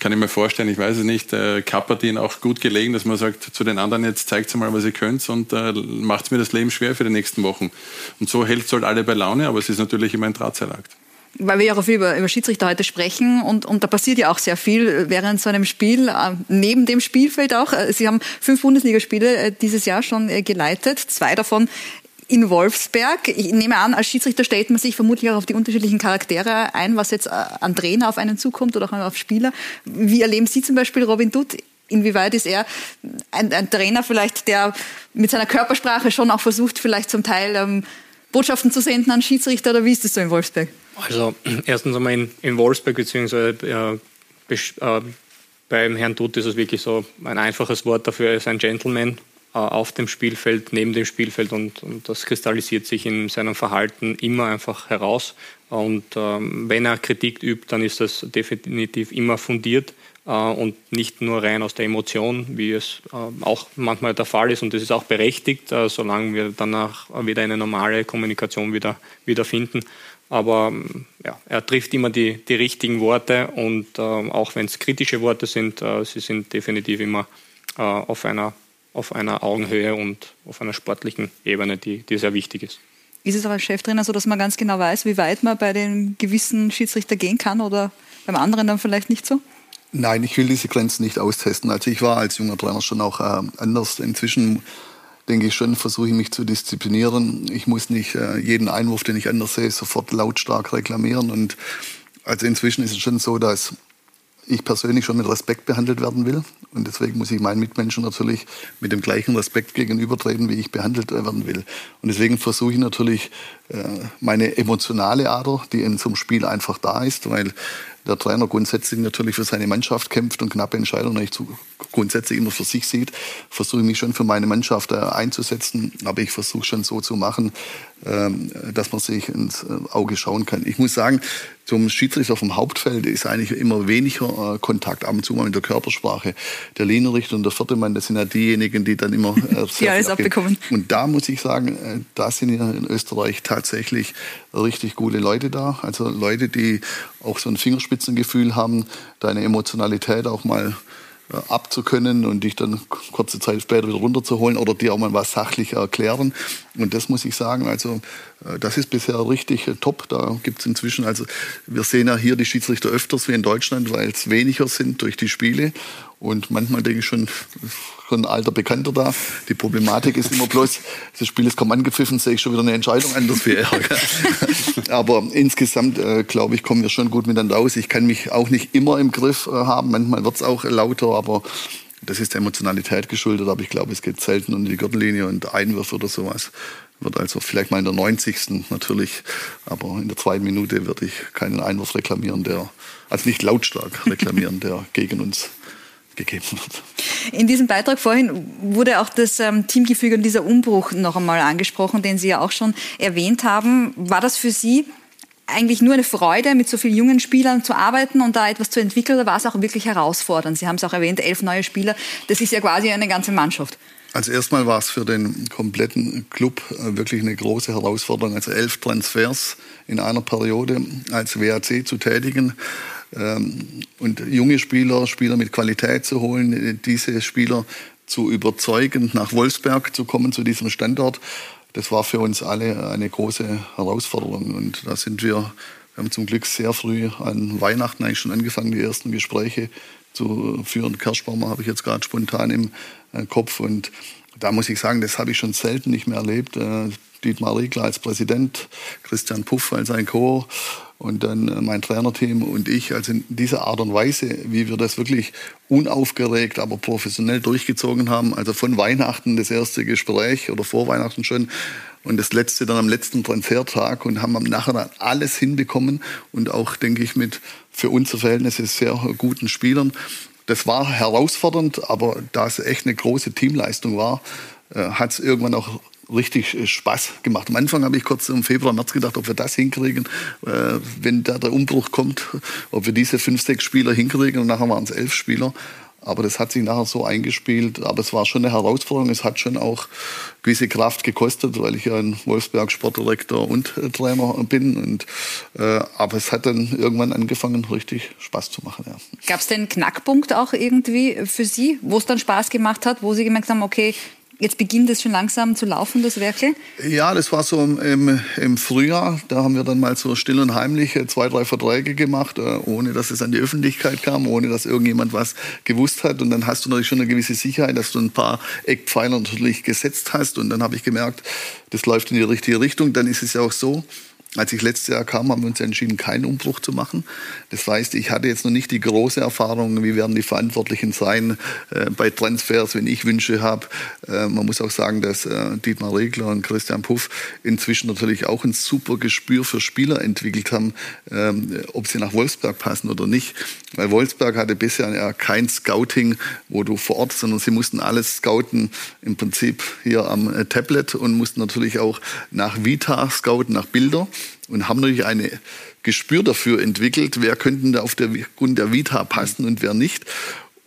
kann ich mir vorstellen, ich weiß es nicht, äh, Kappadin auch gut gelegen, dass man sagt zu den anderen, jetzt zeigt mal, was ihr könnt und äh, macht mir das Leben schwer für die nächsten Wochen. Und so hält es halt alle bei Laune, aber es ist natürlich immer ein Drahtseilakt weil wir ja auch viel über, über Schiedsrichter heute sprechen und, und da passiert ja auch sehr viel während so einem Spiel, äh, neben dem Spielfeld auch. Äh, Sie haben fünf Bundesligaspiele äh, dieses Jahr schon geleitet, zwei davon in Wolfsberg. Ich nehme an, als Schiedsrichter stellt man sich vermutlich auch auf die unterschiedlichen Charaktere ein, was jetzt an Trainer auf einen zukommt oder auch auf Spieler. Wie erleben Sie zum Beispiel Robin Dutt? Inwieweit ist er ein, ein Trainer vielleicht, der mit seiner Körpersprache schon auch versucht, vielleicht zum Teil ähm, Botschaften zu senden an Schiedsrichter oder wie ist das so in Wolfsberg? Also erstens einmal in, in Wolfsburg beziehungsweise äh, äh, beim Herrn Dutt ist es wirklich so ein einfaches Wort dafür, er ist ein Gentleman äh, auf dem Spielfeld, neben dem Spielfeld und, und, das kristallisiert sich in seinem Verhalten immer einfach heraus. Und ähm, wenn er Kritik übt, dann ist das definitiv immer fundiert äh, und nicht nur rein aus der Emotion, wie es äh, auch manchmal der Fall ist. Und das ist auch berechtigt, äh, solange wir danach wieder eine normale Kommunikation wieder, wieder finden. Aber ähm, ja, er trifft immer die, die richtigen Worte und äh, auch wenn es kritische Worte sind, äh, sie sind definitiv immer äh, auf, einer, auf einer Augenhöhe und auf einer sportlichen Ebene, die, die sehr wichtig ist. Ist es aber als Cheftrainer so, dass man ganz genau weiß, wie weit man bei den gewissen Schiedsrichter gehen kann oder beim anderen dann vielleicht nicht so? Nein, ich will diese Grenzen nicht austesten. Also ich war als junger Trainer schon auch äh, anders. Inzwischen denke ich schon, versuche ich mich zu disziplinieren. Ich muss nicht äh, jeden Einwurf, den ich anders sehe, sofort lautstark reklamieren. Und also inzwischen ist es schon so, dass ich persönlich schon mit Respekt behandelt werden will. Und deswegen muss ich meinen Mitmenschen natürlich mit dem gleichen Respekt gegenübertreten, wie ich behandelt werden will. Und deswegen versuche ich natürlich meine emotionale Ader, die in so einem Spiel einfach da ist, weil der Trainer grundsätzlich natürlich für seine Mannschaft kämpft und knappe Entscheidungen nicht grundsätzlich immer für sich sieht, versuche ich mich schon für meine Mannschaft äh, einzusetzen, aber ich versuche schon so zu machen, ähm, dass man sich ins äh, Auge schauen kann. Ich muss sagen, zum Schiedsrichter vom Hauptfeld ist eigentlich immer weniger äh, Kontakt, ab und zu mal mit der Körpersprache. Der Linienrichter und der vierte Mann, das sind ja diejenigen, die dann immer äh, die alles abbekommen. Und da muss ich sagen, äh, da sind ja in Österreich tatsächlich richtig gute Leute da. Also Leute, die auch so ein Fingerspitzengefühl haben, deine Emotionalität auch mal äh, abzukönnen und dich dann kurze Zeit später wieder runterzuholen oder dir auch mal was sachlich erklären. Und das muss ich sagen, also äh, das ist bisher richtig äh, top. Da gibt es inzwischen, also wir sehen ja hier die Schiedsrichter öfters wie in Deutschland, weil es weniger sind durch die Spiele. Und manchmal denke ich schon, schon ein alter Bekannter da. Die Problematik ist immer bloß, das Spiel ist kaum angepfiffen, sehe ich schon wieder eine Entscheidung anders wie er. Aber insgesamt, äh, glaube ich, kommen wir schon gut miteinander aus. Ich kann mich auch nicht immer im Griff äh, haben. Manchmal wird es auch lauter, aber das ist der Emotionalität geschuldet. Aber ich glaube, es geht selten um die Gürtellinie und Einwürfe oder sowas. Wird also vielleicht mal in der 90. natürlich, aber in der zweiten Minute würde ich keinen Einwurf reklamieren, der, also nicht lautstark reklamieren, der gegen uns gegeben wird. In diesem Beitrag vorhin wurde auch das ähm, Teamgefüge und dieser Umbruch noch einmal angesprochen, den Sie ja auch schon erwähnt haben. War das für Sie eigentlich nur eine Freude, mit so vielen jungen Spielern zu arbeiten und da etwas zu entwickeln, oder war es auch wirklich herausfordernd? Sie haben es auch erwähnt, elf neue Spieler, das ist ja quasi eine ganze Mannschaft. Also erstmal war es für den kompletten Club äh, wirklich eine große Herausforderung, also elf Transfers in einer Periode als WAC zu tätigen. Ähm, und junge Spieler, Spieler mit Qualität zu holen, diese Spieler zu überzeugen, nach Wolfsberg zu kommen, zu diesem Standort, das war für uns alle eine große Herausforderung. Und da sind wir, wir haben zum Glück sehr früh an Weihnachten eigentlich schon angefangen, die ersten Gespräche zu führen. Kerschbaumer habe ich jetzt gerade spontan im äh, Kopf. Und da muss ich sagen, das habe ich schon selten nicht mehr erlebt. Äh, Dietmar Riegler als Präsident, Christian Puff als ein Co und dann äh, mein Trainerteam und ich. Also in dieser Art und Weise, wie wir das wirklich unaufgeregt, aber professionell durchgezogen haben. Also von Weihnachten das erste Gespräch oder vor Weihnachten schon und das letzte dann am letzten Transfertag und haben am nachher dann alles hinbekommen und auch, denke ich, mit für unsere Verhältnisse sehr guten Spielern. Das war herausfordernd, aber da es echt eine große Teamleistung war, äh, hat es irgendwann auch richtig äh, Spaß gemacht. Am Anfang habe ich kurz im Februar, März gedacht, ob wir das hinkriegen, äh, wenn da der Umbruch kommt, ob wir diese fünf, sechs Spieler hinkriegen und nachher waren es elf Spieler. Aber das hat sich nachher so eingespielt. Aber es war schon eine Herausforderung. Es hat schon auch gewisse Kraft gekostet, weil ich ja in Wolfsberg Sportdirektor und äh, Trainer bin. Und, äh, aber es hat dann irgendwann angefangen, richtig Spaß zu machen. Ja. Gab es denn einen Knackpunkt auch irgendwie für Sie, wo es dann Spaß gemacht hat, wo Sie gemerkt haben, okay, Jetzt beginnt es schon langsam zu laufen, das Werkel? Ja, das war so im, im, Frühjahr. Da haben wir dann mal so still und heimlich äh, zwei, drei Verträge gemacht, äh, ohne dass es an die Öffentlichkeit kam, ohne dass irgendjemand was gewusst hat. Und dann hast du natürlich schon eine gewisse Sicherheit, dass du ein paar Eckpfeiler natürlich gesetzt hast. Und dann habe ich gemerkt, das läuft in die richtige Richtung. Dann ist es ja auch so, als ich letztes Jahr kam, haben wir uns entschieden, keinen Umbruch zu machen. Das heißt, ich hatte jetzt noch nicht die große Erfahrung, wie werden die Verantwortlichen sein äh, bei Transfers, wenn ich Wünsche habe. Äh, man muss auch sagen, dass äh, Dietmar Regler und Christian Puff inzwischen natürlich auch ein super Gespür für Spieler entwickelt haben, ähm, ob sie nach Wolfsberg passen oder nicht. Weil Wolfsberg hatte bisher ja kein Scouting, wo du vor Ort, sondern sie mussten alles scouten, im Prinzip hier am äh, Tablet und mussten natürlich auch nach Vita scouten, nach Bilder und haben natürlich ein Gespür dafür entwickelt, wer könnten da auf der Grund der Vita passen und wer nicht.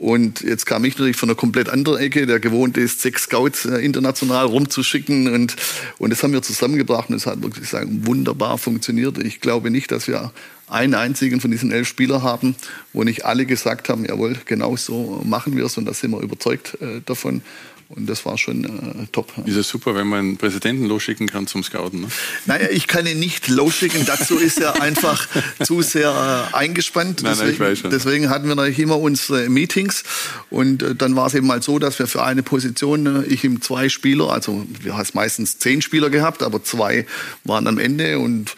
Und jetzt kam ich natürlich von einer komplett anderen Ecke, der gewohnt ist, sechs Scouts äh, international rumzuschicken. Und, und das haben wir zusammengebracht und es hat wirklich sagen, wunderbar funktioniert. Ich glaube nicht, dass wir einen einzigen von diesen elf Spielern haben, wo nicht alle gesagt haben, jawohl, genau so machen wir es und da sind wir überzeugt äh, davon. Und das war schon äh, top. Ist es super, wenn man einen Präsidenten losschicken kann zum Scouten? Ne? Naja, ich kann ihn nicht losschicken. Dazu ist er einfach zu sehr äh, eingespannt. Nein, deswegen, nein, deswegen, hatten wir natürlich immer unsere Meetings. Und äh, dann war es eben mal so, dass wir für eine Position, äh, ich ihm zwei Spieler, also wir haben meistens zehn Spieler gehabt, aber zwei waren am Ende. Und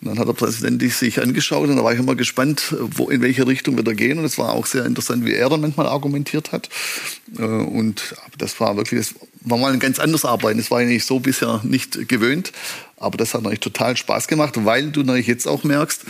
und dann hat der Präsident sich angeschaut und da war ich immer gespannt, wo, in welche Richtung wir da gehen. Und es war auch sehr interessant, wie er dann manchmal argumentiert hat. Äh, und das war wirklich, wir wollen ganz anders arbeiten. Das war ich so bisher nicht gewöhnt. Aber das hat natürlich total Spaß gemacht, weil du natürlich jetzt auch merkst,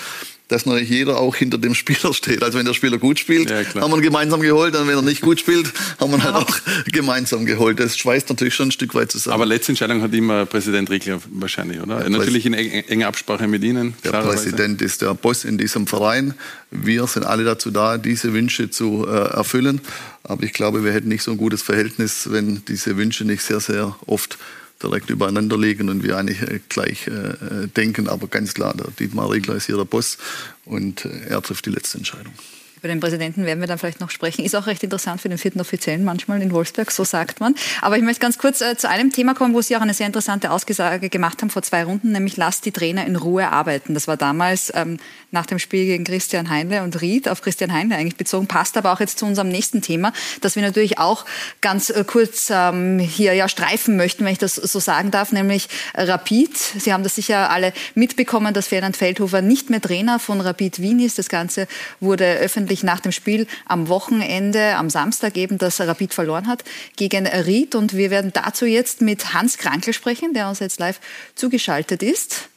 dass natürlich jeder auch hinter dem Spieler steht. Also wenn der Spieler gut spielt, ja, haben wir ihn gemeinsam geholt. Und wenn er nicht gut spielt, haben wir ihn halt auch gemeinsam geholt. Das schweißt natürlich schon ein Stück weit zusammen. Aber letzte Entscheidung hat immer Präsident Rickler wahrscheinlich, oder? Der natürlich in enger Absprache mit Ihnen. Der Präsident ist der Boss in diesem Verein. Wir sind alle dazu da, diese Wünsche zu äh, erfüllen. Aber ich glaube, wir hätten nicht so ein gutes Verhältnis, wenn diese Wünsche nicht sehr, sehr oft direkt übereinander liegen und wir eigentlich äh, gleich äh, denken. Aber ganz klar, der Dietmar Riegler ist hier der Boss und äh, er trifft die letzte Entscheidung. Über den Präsidenten werden wir dann vielleicht noch sprechen. Ist auch recht interessant für den vierten Offiziellen manchmal in Wolfsberg, so sagt man. Aber ich möchte ganz kurz äh, zu einem Thema kommen, wo Sie auch eine sehr interessante Aussage gemacht haben vor zwei Runden, nämlich lasst die Trainer in Ruhe arbeiten. Das war damals ähm, nach dem Spiel gegen Christian Heinle und Ried, auf Christian Heinle eigentlich bezogen, passt aber auch jetzt zu unserem nächsten Thema, das wir natürlich auch ganz äh, kurz ähm, hier ja streifen möchten, wenn ich das so sagen darf, nämlich Rapid. Sie haben das sicher alle mitbekommen, dass Ferdinand Feldhofer nicht mehr Trainer von Rapid Wien ist. Das Ganze wurde öffentlich öffentlich nach dem Spiel am Wochenende, am Samstag eben, dass Rapid verloren hat gegen Ried. Und wir werden dazu jetzt mit Hans Krankel sprechen, der uns jetzt live zugeschaltet ist.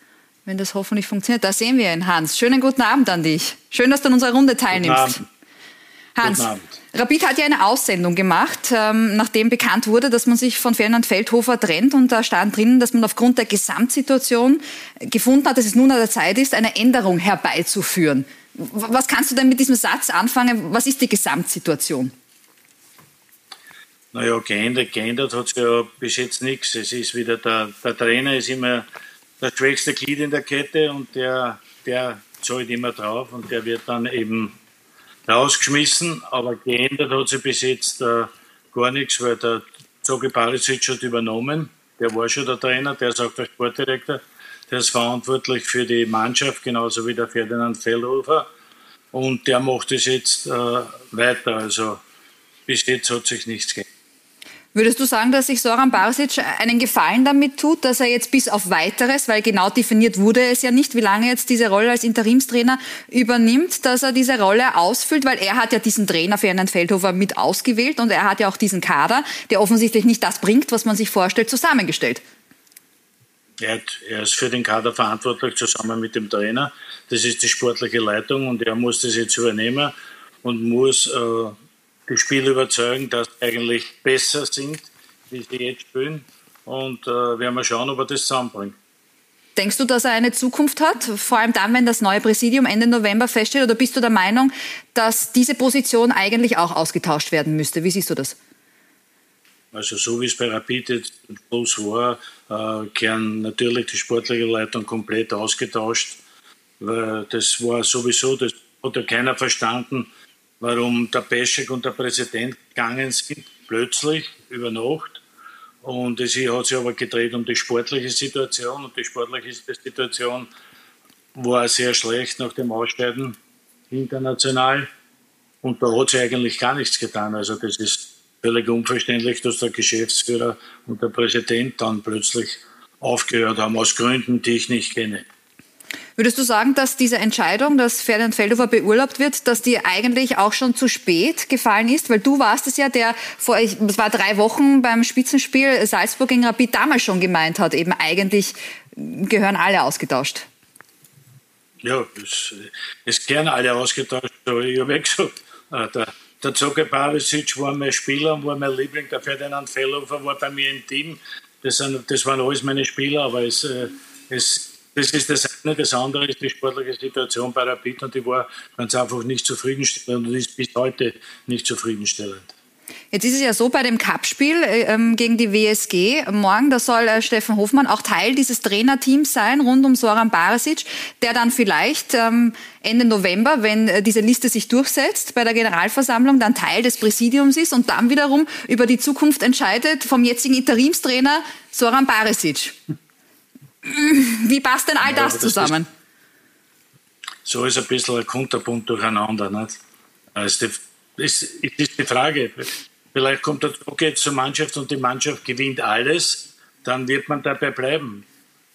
Wenn das hoffentlich funktioniert. Da sehen wir ihn, Hans. Schönen guten Abend an dich. Schön, dass du an unserer Runde teilnimmst. Hans, Rapid hat ja eine Aussendung gemacht, ähm, nachdem bekannt wurde, dass man sich von Ferdinand Feldhofer trennt. Und da stand drinnen, dass man aufgrund der Gesamtsituation gefunden hat, dass es nun an der Zeit ist, eine Änderung herbeizuführen. Was kannst du denn mit diesem Satz anfangen? Was ist die Gesamtsituation? Naja, geändert, geändert hat sich ja bis jetzt nichts. Es ist wieder der, der Trainer ist immer das schwächste Glied in der Kette und der, der zahlt immer drauf und der wird dann eben rausgeschmissen. Aber geändert hat sich bis jetzt äh, gar nichts, weil der Zogi Barisic hat übernommen. Der war schon der Trainer, der ist auch der Sportdirektor. Der ist verantwortlich für die Mannschaft, genauso wie der Ferdinand Feldhofer. Und der macht es jetzt äh, weiter. Also bis jetzt hat sich nichts geändert. Würdest du sagen, dass sich Soran Barsic einen Gefallen damit tut, dass er jetzt bis auf weiteres, weil genau definiert wurde es ja nicht, wie lange jetzt diese Rolle als Interimstrainer übernimmt, dass er diese Rolle ausfüllt, weil er hat ja diesen Trainer Ferdinand Feldhofer mit ausgewählt und er hat ja auch diesen Kader, der offensichtlich nicht das bringt, was man sich vorstellt, zusammengestellt. Er, ist für den Kader verantwortlich zusammen mit dem Trainer. Das ist die sportliche Leitung und er muss das jetzt übernehmen und muss äh, die Spieler überzeugen, dass sie eigentlich besser sind, wie sie jetzt spielen. Und äh, werden wir schauen, ob er das zusammenbringt. Denkst du, dass er eine Zukunft hat? Vor allem dann, wenn das neue Präsidium Ende November feststeht? Oder bist du der Meinung, dass diese Position eigentlich auch ausgetauscht werden müsste? Wie siehst du das? Also so wie es bei Rapid jetzt bloß war, äh, kehren natürlich die sportliche Leitung komplett ausgetauscht. Weil das war sowieso, das hat ja keiner verstanden, warum der Peschek und der Präsident gegangen sind, plötzlich, über Nacht. Und es hat sich aber gedreht um die sportliche Situation und die sportliche Situation war sehr schlecht nach dem Ausscheiden international. Und da hat sich eigentlich gar nichts getan. Also das ist völlig unverständlich, dass der Geschäftsführer und der Präsident dann plötzlich aufgehört haben, aus Gründen, die ich nicht kenne. Würdest du sagen, dass diese Entscheidung, dass Ferdinand Feldhofer beurlaubt wird, dass die eigentlich auch schon zu spät gefallen ist? Weil du warst es ja, der vor, es war drei Wochen beim Spitzenspiel Salzburg gegen Rapid damals schon gemeint hat, eben eigentlich gehören alle ausgetauscht. Ja, es, es gehören alle ausgetauscht. Aber ich habe ja gesagt, äh, der, der Zoke Barisic war mein Spieler und war mein Liebling. Der Ferdinand Fellhofer war bei mir im Team. Das, sind, das waren alles meine Spieler, aber es, äh, es, das ist das eine. Das andere ist die sportliche Situation bei Rapid und die war ganz einfach nicht zufriedenstellend und ist bis heute nicht zufriedenstellend. Jetzt ist es ja so bei dem Cup-Spiel äh, ähm, gegen die WSG morgen, da soll äh, Steffen Hofmann auch Teil dieses Trainerteams sein, rund um Soran Barasic, der dann vielleicht ähm, Ende November, wenn äh, diese Liste sich durchsetzt bei der Generalversammlung, dann Teil des Präsidiums ist und dann wiederum über die Zukunft entscheidet vom jetzigen Interimstrainer Soran Barisic. Wie passt denn all das, das zusammen? Ist, so ist ein bisschen ein Kunterbunt durcheinander. Nicht? Also das ist die Frage. Vielleicht kommt der Druck jetzt zur Mannschaft und die Mannschaft gewinnt alles, dann wird man dabei bleiben.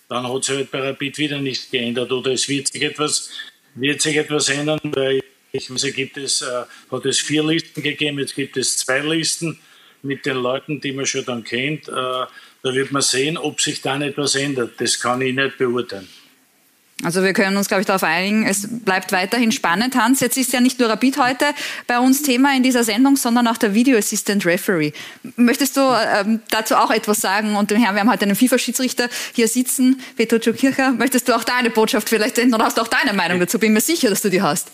Dann hat sich halt bei Rapid wieder nichts geändert oder es wird sich etwas, wird sich etwas ändern, weil ich weiß, gibt es, äh, hat es vier Listen gegeben, jetzt gibt es zwei Listen. mit den Leuten, die man schon dann kennt. Äh, da wird man sehen, ob sich dann etwas ändert. Das kann ich nicht beurteilen. Also wir können uns, glaube ich, darauf einigen, es bleibt weiterhin spannend. Hans, jetzt ist ja nicht nur Rapid heute bei uns Thema in dieser Sendung, sondern auch der Video Assistant Referee. Möchtest du ähm, dazu auch etwas sagen? Und wir haben heute einen FIFA-Schiedsrichter hier sitzen, Petro Kircher. Möchtest du auch deine Botschaft vielleicht senden oder hast du auch deine Meinung dazu? Bin mir sicher, dass du die hast.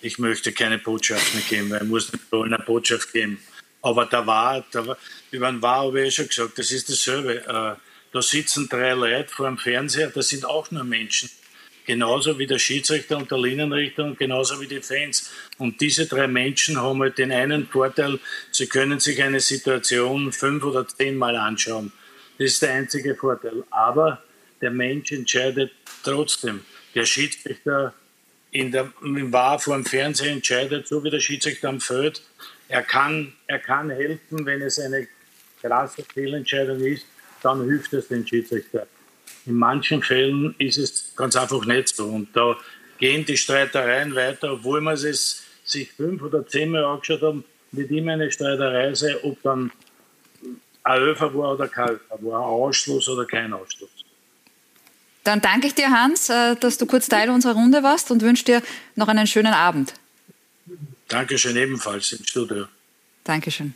Ich möchte keine Botschaft mehr geben, weil ich muss nicht eine Botschaft geben. Aber da war, da war über den War habe ich schon gesagt, das ist dasselbe. Äh, da sitzen drei Leute vor dem Fernseher, das sind auch nur Menschen. Genauso wie der Schiedsrichter und der Linienrichter und genauso wie die Fans. Und diese drei Menschen haben halt den einen Vorteil, sie können sich eine Situation fünf oder zehnmal anschauen. Das ist der einzige Vorteil. Aber der Mensch entscheidet trotzdem. Der Schiedsrichter in der, im War vor dem Fernseher entscheidet, so wie der Schiedsrichter am Feld. Er kann, er kann helfen, wenn es eine krasse Fehlentscheidung ist dann hilft es den Schiedsrichter. In manchen Fällen ist es ganz einfach nicht so. Und da gehen die Streitereien weiter, obwohl man es sich fünf oder zehnmal angeschaut haben, wird immer eine Streiterei sein, ob dann ein Öfer war oder kein Öfer war, ein Ausschluss oder kein Ausschluss. Dann danke ich dir, Hans, äh, dass du kurz Teil unserer Runde warst und wünsche dir noch einen schönen Abend. Dankeschön ebenfalls im Studio. Dankeschön.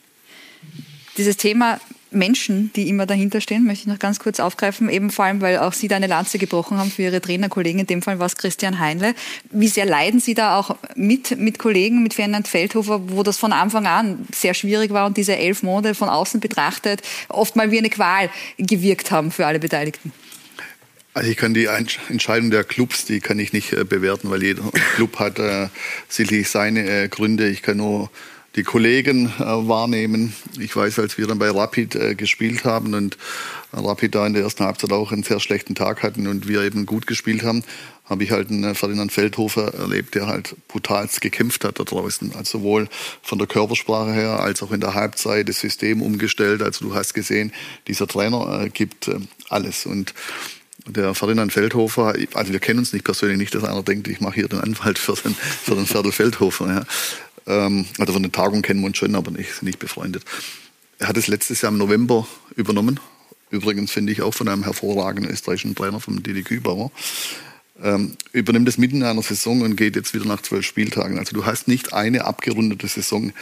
Dieses Thema Menschen, die immer dahinter stehen, möchte ich noch ganz kurz aufgreifen, eben vor allem, weil auch Sie da eine Lanze gebrochen haben für Ihre Trainerkollegen, in dem Fall war es Christian Heinle. Wie sehr leiden Sie da auch mit, mit Kollegen, mit Ferdinand Feldhofer, wo das von Anfang an sehr schwierig war und diese elf Monate von außen betrachtet oft mal wie eine Qual gewirkt haben für alle Beteiligten? Also ich kann die Entscheidung der Clubs, die kann ich nicht äh, bewerten, weil jeder Club hat äh, sicherlich seine äh, Gründe. Ich kann nur die Kollegen äh, wahrnehmen. Ich weiß, als wir dann bei Rapid äh, gespielt haben und Rapid da in der ersten Halbzeit auch einen sehr schlechten Tag hatten und wir eben gut gespielt haben, habe ich halt einen äh, Ferdinand Feldhofer erlebt, der halt brutalst gekämpft hat da draußen. Also sowohl von der Körpersprache her als auch in der Halbzeit das System umgestellt. Also du hast gesehen, dieser Trainer gibt alles und der Ferdinand Feldhofer, also wir kennen uns nicht persönlich, nicht, dass einer denkt, ich mache hier den Anwalt für den, für den Ferdel Feldhofer. Ja. Ähm, also von den Tagungen kennen wir uns schon, aber nicht, nicht befreundet. Er hat es letztes Jahr im November übernommen. Übrigens finde ich auch von einem hervorragenden österreichischen Trainer, vom Didi Kübauer. Ähm, übernimmt es mitten in einer Saison und geht jetzt wieder nach zwölf Spieltagen. Also du hast nicht eine abgerundete Saison.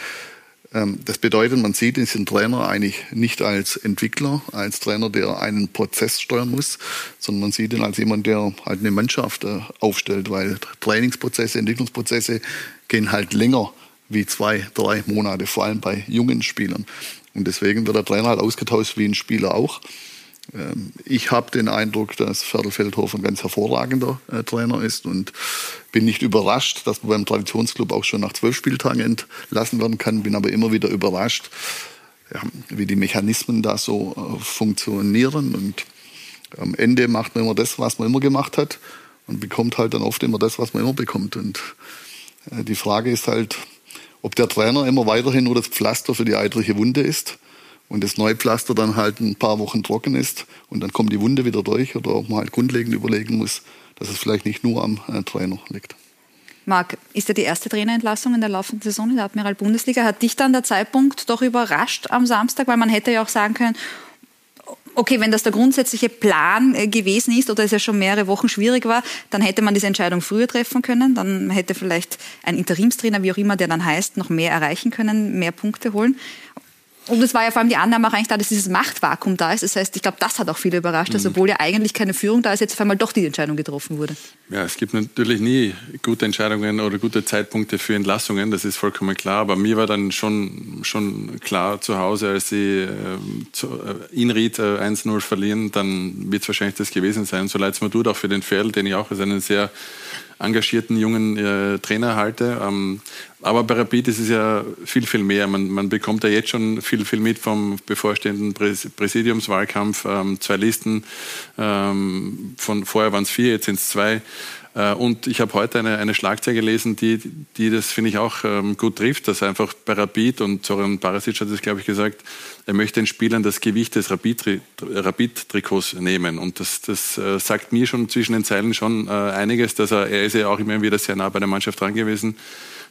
Ähm, das bedeutet, man sieht diesen Trainer eigentlich nicht als Entwickler, als Trainer, der einen Prozess steuern muss, sondern man sieht ihn als jemand, der halt eine Mannschaft äh, aufstellt, weil Trainingsprozesse, Entwicklungsprozesse gehen halt länger wie zwei, drei Monate, vor allem bei jungen Spielern. Und deswegen wird der Trainer halt ausgetauscht wie ein Spieler auch. Ähm, ich habe den Eindruck, dass Feldhofer ein ganz hervorragender äh, Trainer ist und bin nicht überrascht, dass man beim Traditionsclub auch schon nach zwölf Spieltagen entlassen werden kann, bin aber immer wieder überrascht, wie die Mechanismen da so äh, funktionieren. Und am Ende macht man immer das, was man immer gemacht hat und bekommt halt dann oft immer das, was man immer bekommt. Und äh, die Frage ist halt, ob der Trainer immer weiterhin nur das Pflaster für die eitrige Wunde ist und das neue Pflaster dann halt ein paar Wochen trocken ist und dann kommt die Wunde wieder durch oder ob man halt grundlegend überlegen muss, dass es vielleicht nicht nur am äh, Trainer liegt. Marc, ist ja die erste Trainerentlassung in der laufenden Saison in der Admiral Bundesliga. Hat dich dann der Zeitpunkt doch überrascht am Samstag? Weil man hätte ja auch sagen können, okay, wenn das der grundsätzliche Plan äh, gewesen ist oder es ja schon mehrere Wochen schwierig war, dann hätte man diese Entscheidung früher treffen können. Dann hätte vielleicht ein Interimstrainer, wie auch immer der dann heißt, noch mehr erreichen können, mehr Punkte holen. Und es war ja vor allem die Annahme auch eigentlich da, dass dieses Machtvakuum da ist. Das heißt, ich glaube, das hat auch viele überrascht, dass mhm. obwohl ja eigentlich keine Führung da ist, jetzt auf einmal doch die Entscheidung getroffen wurde. Ja, es gibt natürlich nie gute Entscheidungen oder gute Zeitpunkte für Entlassungen, das ist vollkommen klar. Aber mir war dann schon, schon klar zu Hause, als sie äh, zu, äh, Inried äh, 1-0 verlieren, dann wird es wahrscheinlich das gewesen sein. So leid es mir tut, auch für den Pferd, den ich auch als einen sehr engagierten jungen äh, Trainer halte. Ähm, aber bei Rapid ist es ja viel, viel mehr. Man, man bekommt ja jetzt schon viel, viel mit vom bevorstehenden Präs Präsidiumswahlkampf. Ähm, zwei Listen, ähm, von vorher waren es vier, jetzt sind es zwei. Äh, und ich habe heute eine, eine Schlagzeile gelesen, die, die das, finde ich, auch ähm, gut trifft, dass einfach bei Rapid, und Zoran Barasic hat das, glaube ich, gesagt, er möchte den Spielern das Gewicht des Rapid-Trikots nehmen. Und das, das äh, sagt mir schon zwischen den Zeilen schon äh, einiges, dass er, er ist ja auch immer wieder sehr nah bei der Mannschaft dran gewesen,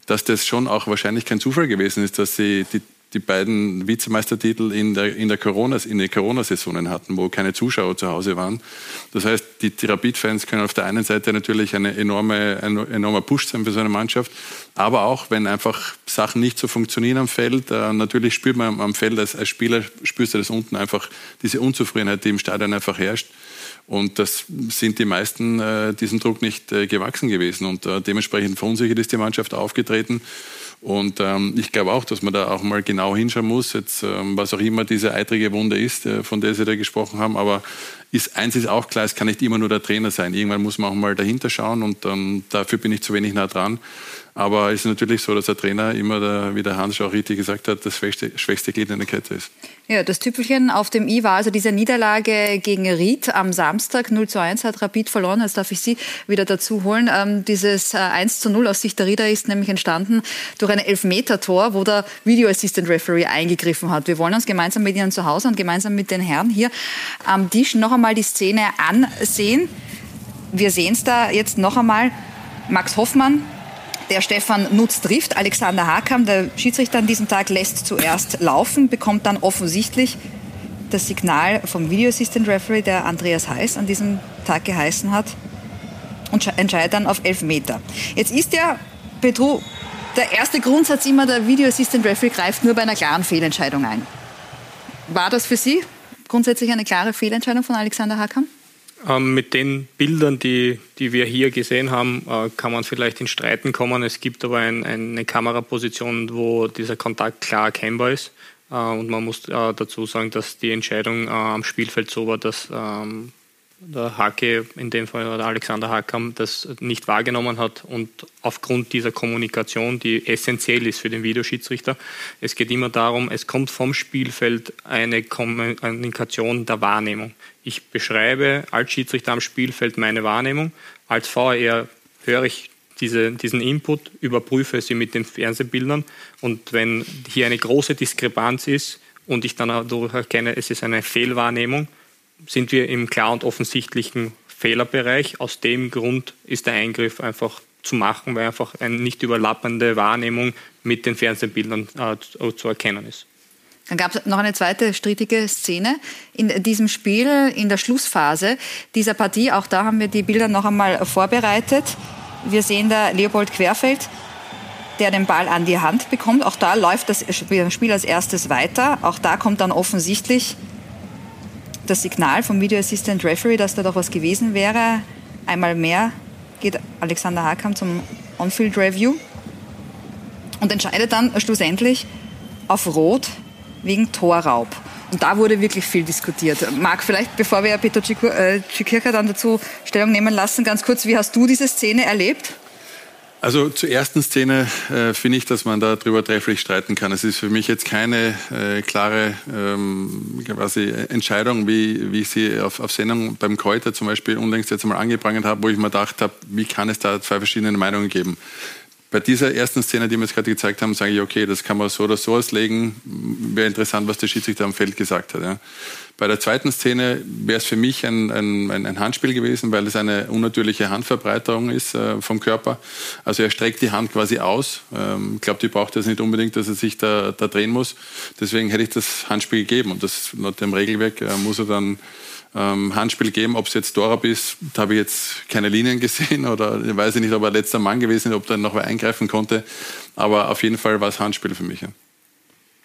dass das schon auch wahrscheinlich kein Zufall gewesen ist, dass sie die die beiden Vizemeistertitel in der, in der Corona, in den Corona-Saisonen hatten, wo keine Zuschauer zu Hause waren. Das heißt, die, die Rapid-Fans können auf der einen Seite natürlich eine enorme, ein enormer Push sein für so eine Mannschaft, aber auch, wenn einfach Sachen nicht so funktionieren am Feld, äh, natürlich spürt man am Feld als, als Spieler, spürst du das unten einfach, diese Unzufriedenheit, die im Stadion einfach herrscht. Und das sind die meisten äh, diesem Druck nicht äh, gewachsen gewesen. Und äh, dementsprechend verunsichert ist die Mannschaft aufgetreten. Und ähm, ich glaube auch, dass man da auch mal genau hinschauen muss, jetzt, ähm, was auch immer diese eitrige Wunde ist, äh, von der Sie da gesprochen haben. Aber ist, eins ist auch klar, es kann nicht immer nur der Trainer sein. Irgendwann muss man auch mal dahinter schauen und ähm, dafür bin ich zu wenig nah dran. Aber es ist natürlich so, dass der Trainer immer, der, wie der Hans auch richtig gesagt hat, das schwächste, schwächste Glied in der Kette ist. Ja, das Tüpfelchen auf dem i war also diese Niederlage gegen Ried am Samstag 0 zu 1 hat Rapid verloren. Jetzt darf ich Sie wieder dazu holen. Ähm, dieses 1 äh, zu 0 aus Sicht der Rieder ist nämlich entstanden durch ein Elfmeter-Tor, wo der Video Assistant Referee eingegriffen hat. Wir wollen uns gemeinsam mit Ihnen zu Hause und gemeinsam mit den Herren hier am Tisch noch einmal die Szene ansehen. Wir sehen es da jetzt noch einmal. Max Hoffmann der Stefan Nutz trifft. Alexander Hakam, der Schiedsrichter an diesem Tag, lässt zuerst laufen, bekommt dann offensichtlich das Signal vom Video Assistant Referee, der Andreas Heiß an diesem Tag geheißen hat, und entscheidet dann auf elf Meter. Jetzt ist ja Petru der erste Grundsatz immer, der Video Assistant Referee greift nur bei einer klaren Fehlentscheidung ein. War das für Sie grundsätzlich eine klare Fehlentscheidung von Alexander Hakam? Ähm, mit den Bildern, die, die wir hier gesehen haben, äh, kann man vielleicht in Streiten kommen. Es gibt aber ein, eine Kameraposition, wo dieser Kontakt klar erkennbar ist. Äh, und man muss äh, dazu sagen, dass die Entscheidung am Spielfeld so war, dass ähm, der Hake, in dem Fall der Alexander Hakam, das nicht wahrgenommen hat und aufgrund dieser Kommunikation, die essentiell ist für den Videoschiedsrichter, es geht immer darum, es kommt vom Spielfeld eine Kommunikation der Wahrnehmung. Ich beschreibe als Schiedsrichter am Spielfeld meine Wahrnehmung, als VR höre ich diese, diesen Input, überprüfe sie mit den Fernsehbildern und wenn hier eine große Diskrepanz ist und ich dann dadurch erkenne, es ist eine Fehlwahrnehmung, sind wir im klar und offensichtlichen Fehlerbereich. Aus dem Grund ist der Eingriff einfach zu machen, weil einfach eine nicht überlappende Wahrnehmung mit den Fernsehbildern äh, zu erkennen ist. Dann gab es noch eine zweite strittige Szene in diesem Spiel, in der Schlussphase dieser Partie. Auch da haben wir die Bilder noch einmal vorbereitet. Wir sehen da Leopold Querfeld, der den Ball an die Hand bekommt. Auch da läuft das Spiel als erstes weiter. Auch da kommt dann offensichtlich das Signal vom Video Assistant Referee, dass da doch was gewesen wäre. Einmal mehr geht Alexander Hakam zum On-Field Review und entscheidet dann schlussendlich auf Rot wegen Torraub. Und da wurde wirklich viel diskutiert. Marc, vielleicht bevor wir Peter Cikirka äh, dann dazu Stellung nehmen lassen, ganz kurz, wie hast du diese Szene erlebt? Also zur ersten Szene äh, finde ich, dass man darüber trefflich streiten kann. Es ist für mich jetzt keine äh, klare ähm, quasi Entscheidung, wie, wie ich sie auf, auf Sendung beim Kräuter zum Beispiel unlängst jetzt mal angeprangert habe, wo ich mir gedacht habe, wie kann es da zwei verschiedene Meinungen geben. Bei dieser ersten Szene, die wir jetzt gerade gezeigt haben, sage ich, okay, das kann man so oder so auslegen. Wäre interessant, was der Schiedsrichter am Feld gesagt hat. Ja. Bei der zweiten Szene wäre es für mich ein, ein, ein, Handspiel gewesen, weil es eine unnatürliche Handverbreiterung ist äh, vom Körper. Also er streckt die Hand quasi aus. Ich ähm, glaube, die braucht das nicht unbedingt, dass er sich da, da drehen muss. Deswegen hätte ich das Handspiel gegeben. Und das nach dem Regelwerk äh, muss er dann ähm, Handspiel geben. Ob es jetzt Dorab ist, da habe ich jetzt keine Linien gesehen oder ich weiß nicht, ob er letzter Mann gewesen ist, ob da noch wer eingreifen konnte. Aber auf jeden Fall war es Handspiel für mich. Ja.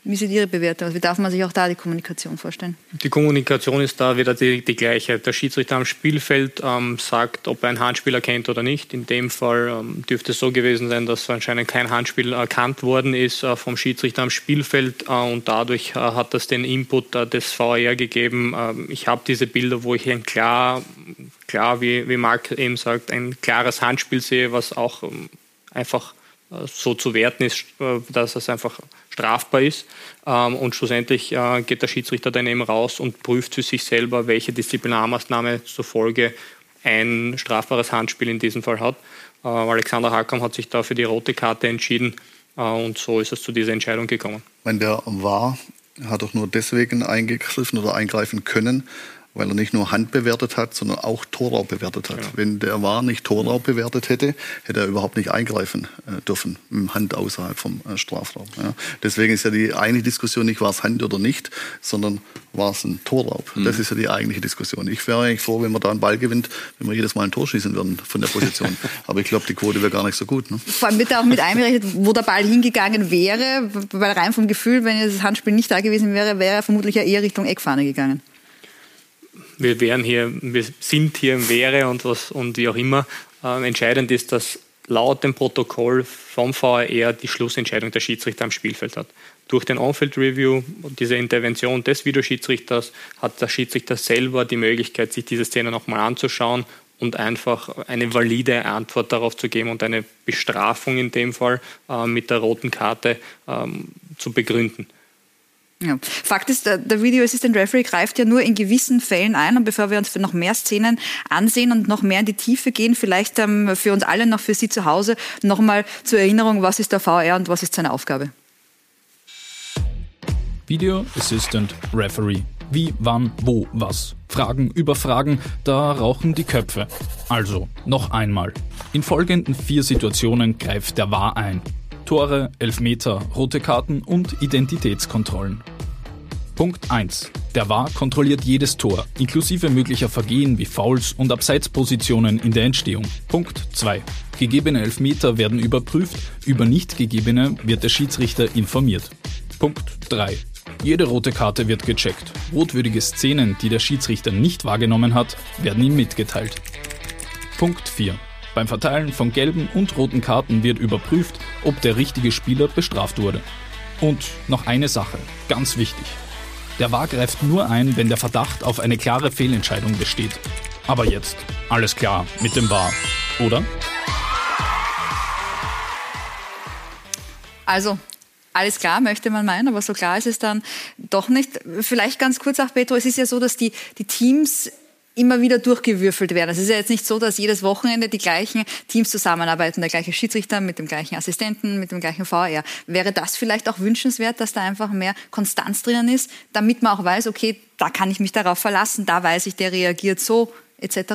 Wie sieht Ihre Bewertung? Wie darf man sich auch da die Kommunikation vorstellen? Die Kommunikation ist da wieder die, die gleiche. Der Schiedsrichter am Spielfeld ähm, sagt, ob er ein Handspiel erkennt oder nicht. In dem Fall ähm, dürfte es so gewesen sein, dass anscheinend kein Handspiel erkannt worden ist äh, vom Schiedsrichter am Spielfeld äh, und dadurch äh, hat das den Input äh, des VR gegeben. Ähm, ich habe diese Bilder, wo ich ein klar, klar wie, wie Marc eben sagt, ein klares Handspiel sehe, was auch ähm, einfach äh, so zu werten ist, äh, dass es einfach strafbar ist. Ähm, und schlussendlich äh, geht der Schiedsrichter dann eben raus und prüft für sich selber, welche Disziplinarmaßnahme zur Folge ein strafbares Handspiel in diesem Fall hat. Alexander Hakam hat sich da für die rote Karte entschieden und so ist es zu dieser Entscheidung gekommen. Wenn der war, hat doch nur deswegen eingegriffen oder eingreifen können, weil er nicht nur Hand bewertet hat, sondern auch Torraub bewertet hat. Ja. Wenn der War nicht Torraub bewertet hätte, hätte er überhaupt nicht eingreifen äh, dürfen, mit Hand außerhalb vom äh, Strafraum. Ja. Deswegen ist ja die eine Diskussion nicht, war es Hand oder nicht, sondern war es ein Torraub. Mhm. Das ist ja die eigentliche Diskussion. Ich wäre eigentlich froh, wenn man da einen Ball gewinnt, wenn wir jedes Mal ein Tor schießen würden von der Position. Aber ich glaube, die Quote wäre gar nicht so gut. Ne? Vor allem wird auch mit einberechnet, wo der Ball hingegangen wäre, weil rein vom Gefühl, wenn das Handspiel nicht da gewesen wäre, wäre er vermutlich ja eher Richtung Eckfahne gegangen wir wären hier, wir sind hier im Wäre und was und wie auch immer. Ähm, entscheidend ist, dass laut dem Protokoll vom VAR die Schlussentscheidung der Schiedsrichter am Spielfeld hat. Durch den On-Field-Review und diese Intervention des Videoschiedsrichters hat der Schiedsrichter selber die Möglichkeit, sich diese Szene nochmal anzuschauen und einfach eine valide Antwort darauf zu geben und eine Bestrafung in dem Fall äh, mit der roten Karte ähm, zu begründen. Ja. Fakt ist, der Video Assistant Referee greift ja nur in gewissen Fällen ein. Und bevor wir uns noch mehr Szenen ansehen und noch mehr in die Tiefe gehen, vielleicht ähm, für uns alle, noch für Sie zu Hause, nochmal zur Erinnerung, was ist der VR und was ist seine Aufgabe? Video Assistant Referee. Wie, wann, wo, was. Fragen über Fragen, da rauchen die Köpfe. Also, noch einmal. In folgenden vier Situationen greift der Wahr ein. Tore, Elfmeter, rote Karten und Identitätskontrollen. Punkt 1. Der VAR kontrolliert jedes Tor, inklusive möglicher Vergehen wie Fouls und Abseitspositionen in der Entstehung. Punkt 2. Gegebene Elfmeter werden überprüft, über nicht gegebene wird der Schiedsrichter informiert. Punkt 3. Jede rote Karte wird gecheckt. Rotwürdige Szenen, die der Schiedsrichter nicht wahrgenommen hat, werden ihm mitgeteilt. Punkt 4. Beim Verteilen von gelben und roten Karten wird überprüft, ob der richtige Spieler bestraft wurde. Und noch eine Sache, ganz wichtig. Der VAR greift nur ein, wenn der Verdacht auf eine klare Fehlentscheidung besteht. Aber jetzt, alles klar mit dem VAR, oder? Also, alles klar, möchte man meinen, aber so klar ist es dann doch nicht. Vielleicht ganz kurz auch, Petro, es ist ja so, dass die, die Teams immer wieder durchgewürfelt werden. Es ist ja jetzt nicht so, dass jedes Wochenende die gleichen Teams zusammenarbeiten, der gleiche Schiedsrichter mit dem gleichen Assistenten, mit dem gleichen VR. Wäre das vielleicht auch wünschenswert, dass da einfach mehr Konstanz drinnen ist, damit man auch weiß, okay, da kann ich mich darauf verlassen, da weiß ich, der reagiert so, etc.?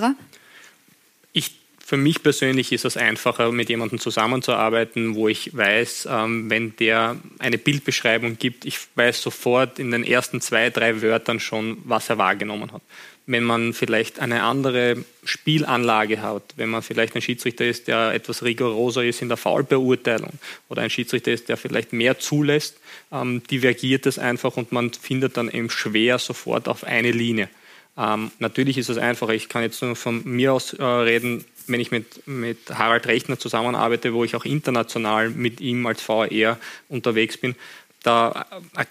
Ich für mich persönlich ist es einfacher, mit jemandem zusammenzuarbeiten, wo ich weiß, ähm, wenn der eine Bildbeschreibung gibt, ich weiß sofort in den ersten zwei, drei Wörtern schon, was er wahrgenommen hat wenn man vielleicht eine andere Spielanlage hat, wenn man vielleicht ein Schiedsrichter ist, der etwas rigoroser ist in der Foulbeurteilung oder ein Schiedsrichter ist, der vielleicht mehr zulässt, ähm, divergiert es einfach und man findet dann eben schwer sofort auf eine Linie. Ähm, natürlich ist es einfacher, ich kann jetzt nur von mir aus äh, reden, wenn ich mit, mit Harald Rechner zusammenarbeite, wo ich auch international mit ihm als VR unterwegs bin, da äh,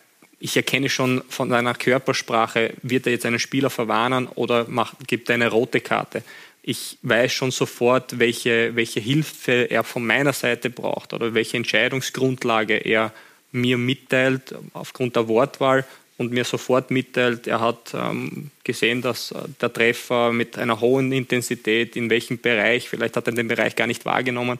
ich erkenne schon von seiner Körpersprache, wird er jetzt einen Spieler verwarnen oder macht, gibt er eine rote Karte. Ich weiß schon sofort, welche, welche Hilfe er von meiner Seite braucht oder welche Entscheidungsgrundlage er mir mitteilt aufgrund der Wortwahl und mir sofort mitteilt, er hat ähm, gesehen, dass äh, der Treffer mit einer hohen Intensität in welchem Bereich, vielleicht hat er den Bereich gar nicht wahrgenommen,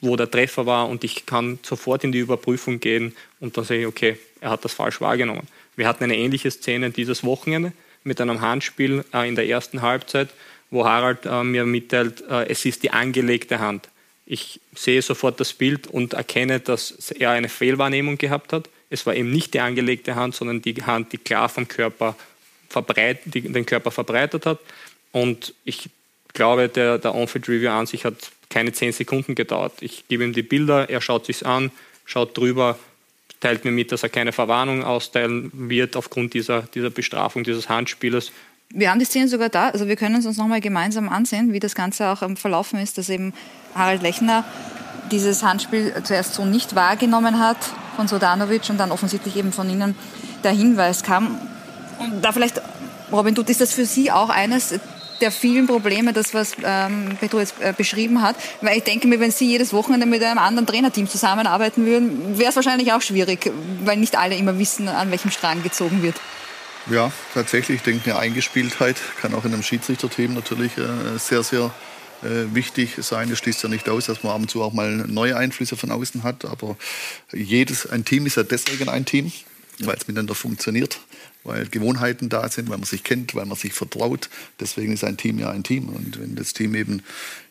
wo der Treffer war und ich kann sofort in die Überprüfung gehen und dann sehe ich, okay, er hat das falsch wahrgenommen. Wir hatten eine ähnliche Szene dieses Wochenende mit einem Handspiel äh, in der ersten Halbzeit, wo Harald äh, mir mitteilt, äh, es ist die angelegte Hand. Ich sehe sofort das Bild und erkenne, dass er eine Fehlwahrnehmung gehabt hat. Es war eben nicht die angelegte Hand, sondern die Hand, die klar vom Körper verbreit, die den Körper verbreitet hat. Und ich glaube, der, der On-Field-Review an sich hat keine zehn Sekunden gedauert. Ich gebe ihm die Bilder, er schaut sich an, schaut drüber, teilt mir mit, dass er keine Verwarnung austeilen wird aufgrund dieser, dieser Bestrafung dieses Handspielers. Wir haben die Szene sogar da, also wir können es uns nochmal gemeinsam ansehen, wie das Ganze auch verlaufen ist, dass eben Harald Lechner dieses Handspiel zuerst so nicht wahrgenommen hat von Sodanovic und dann offensichtlich eben von Ihnen der Hinweis kam. Und da vielleicht, Robin Dutt, ist das für Sie auch eines der vielen Probleme, das was ähm, Petro jetzt äh, beschrieben hat. Weil ich denke mir, wenn Sie jedes Wochenende mit einem anderen Trainerteam zusammenarbeiten würden, wäre es wahrscheinlich auch schwierig, weil nicht alle immer wissen, an welchem Strang gezogen wird. Ja, tatsächlich. Ich denke, eine Eingespieltheit kann auch in einem Schiedsrichterteam natürlich äh, sehr, sehr äh, wichtig sein. Das schließt ja nicht aus, dass man ab und zu auch mal neue Einflüsse von außen hat. Aber jedes, ein Team ist ja deswegen ein Team, weil es miteinander funktioniert weil Gewohnheiten da sind, weil man sich kennt, weil man sich vertraut. Deswegen ist ein Team ja ein Team. Und wenn das Team eben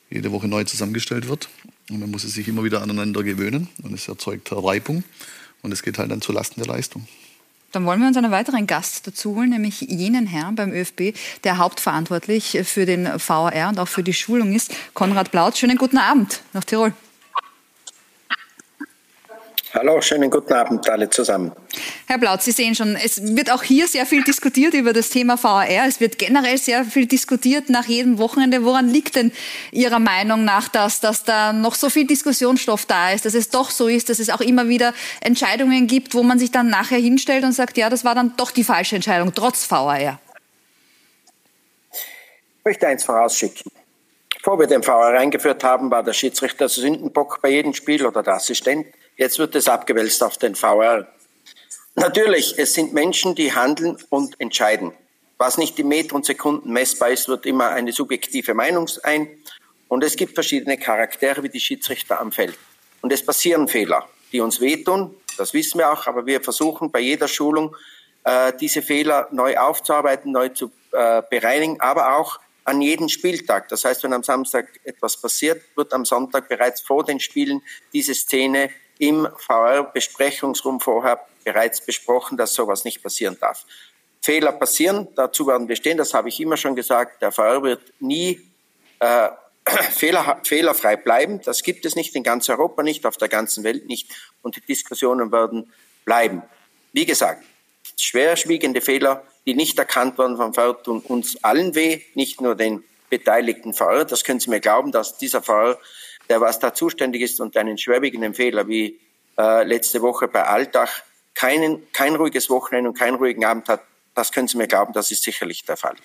jede Woche neu zusammengestellt wird, und dann muss es sich immer wieder aneinander gewöhnen und es erzeugt Reibung und es geht halt dann zulasten der Leistung. Dann wollen wir uns einen weiteren Gast dazu holen, nämlich jenen Herrn beim ÖFB, der hauptverantwortlich für den VAR und auch für die Schulung ist, Konrad Blaut. Schönen guten Abend nach Tirol. Hallo, schönen guten Abend alle zusammen. Herr Blaut, Sie sehen schon, es wird auch hier sehr viel diskutiert über das Thema VAR. Es wird generell sehr viel diskutiert nach jedem Wochenende. Woran liegt denn Ihrer Meinung nach das, dass da noch so viel Diskussionsstoff da ist, dass es doch so ist, dass es auch immer wieder Entscheidungen gibt, wo man sich dann nachher hinstellt und sagt, ja, das war dann doch die falsche Entscheidung, trotz VAR? Ich möchte eins vorausschicken. Bevor wir den VAR eingeführt haben, war der Schiedsrichter Sündenbock bei jedem Spiel oder der Assistent. Jetzt wird es abgewälzt auf den VR. Natürlich, es sind Menschen, die handeln und entscheiden. Was nicht in Meter und Sekunden messbar ist, wird immer eine subjektive Meinung sein. Und es gibt verschiedene Charaktere wie die Schiedsrichter am Feld. Und es passieren Fehler, die uns wehtun. Das wissen wir auch. Aber wir versuchen bei jeder Schulung, äh, diese Fehler neu aufzuarbeiten, neu zu äh, bereinigen, aber auch an jedem Spieltag. Das heißt, wenn am Samstag etwas passiert, wird am Sonntag bereits vor den Spielen diese Szene im VR-Besprechungsraum vorher bereits besprochen, dass sowas nicht passieren darf. Fehler passieren, dazu werden wir stehen, das habe ich immer schon gesagt. Der VR wird nie äh, fehler, fehlerfrei bleiben. Das gibt es nicht in ganz Europa nicht, auf der ganzen Welt nicht. Und die Diskussionen werden bleiben. Wie gesagt, schwerwiegende Fehler, die nicht erkannt werden vom VR, tun uns allen weh, nicht nur den beteiligten VR. Das können Sie mir glauben, dass dieser VR der was da zuständig ist und einen schwerwiegenden Fehler wie äh, letzte Woche bei Alltag keinen, kein ruhiges Wochenende und keinen ruhigen Abend hat, das können Sie mir glauben, das ist sicherlich der Fall.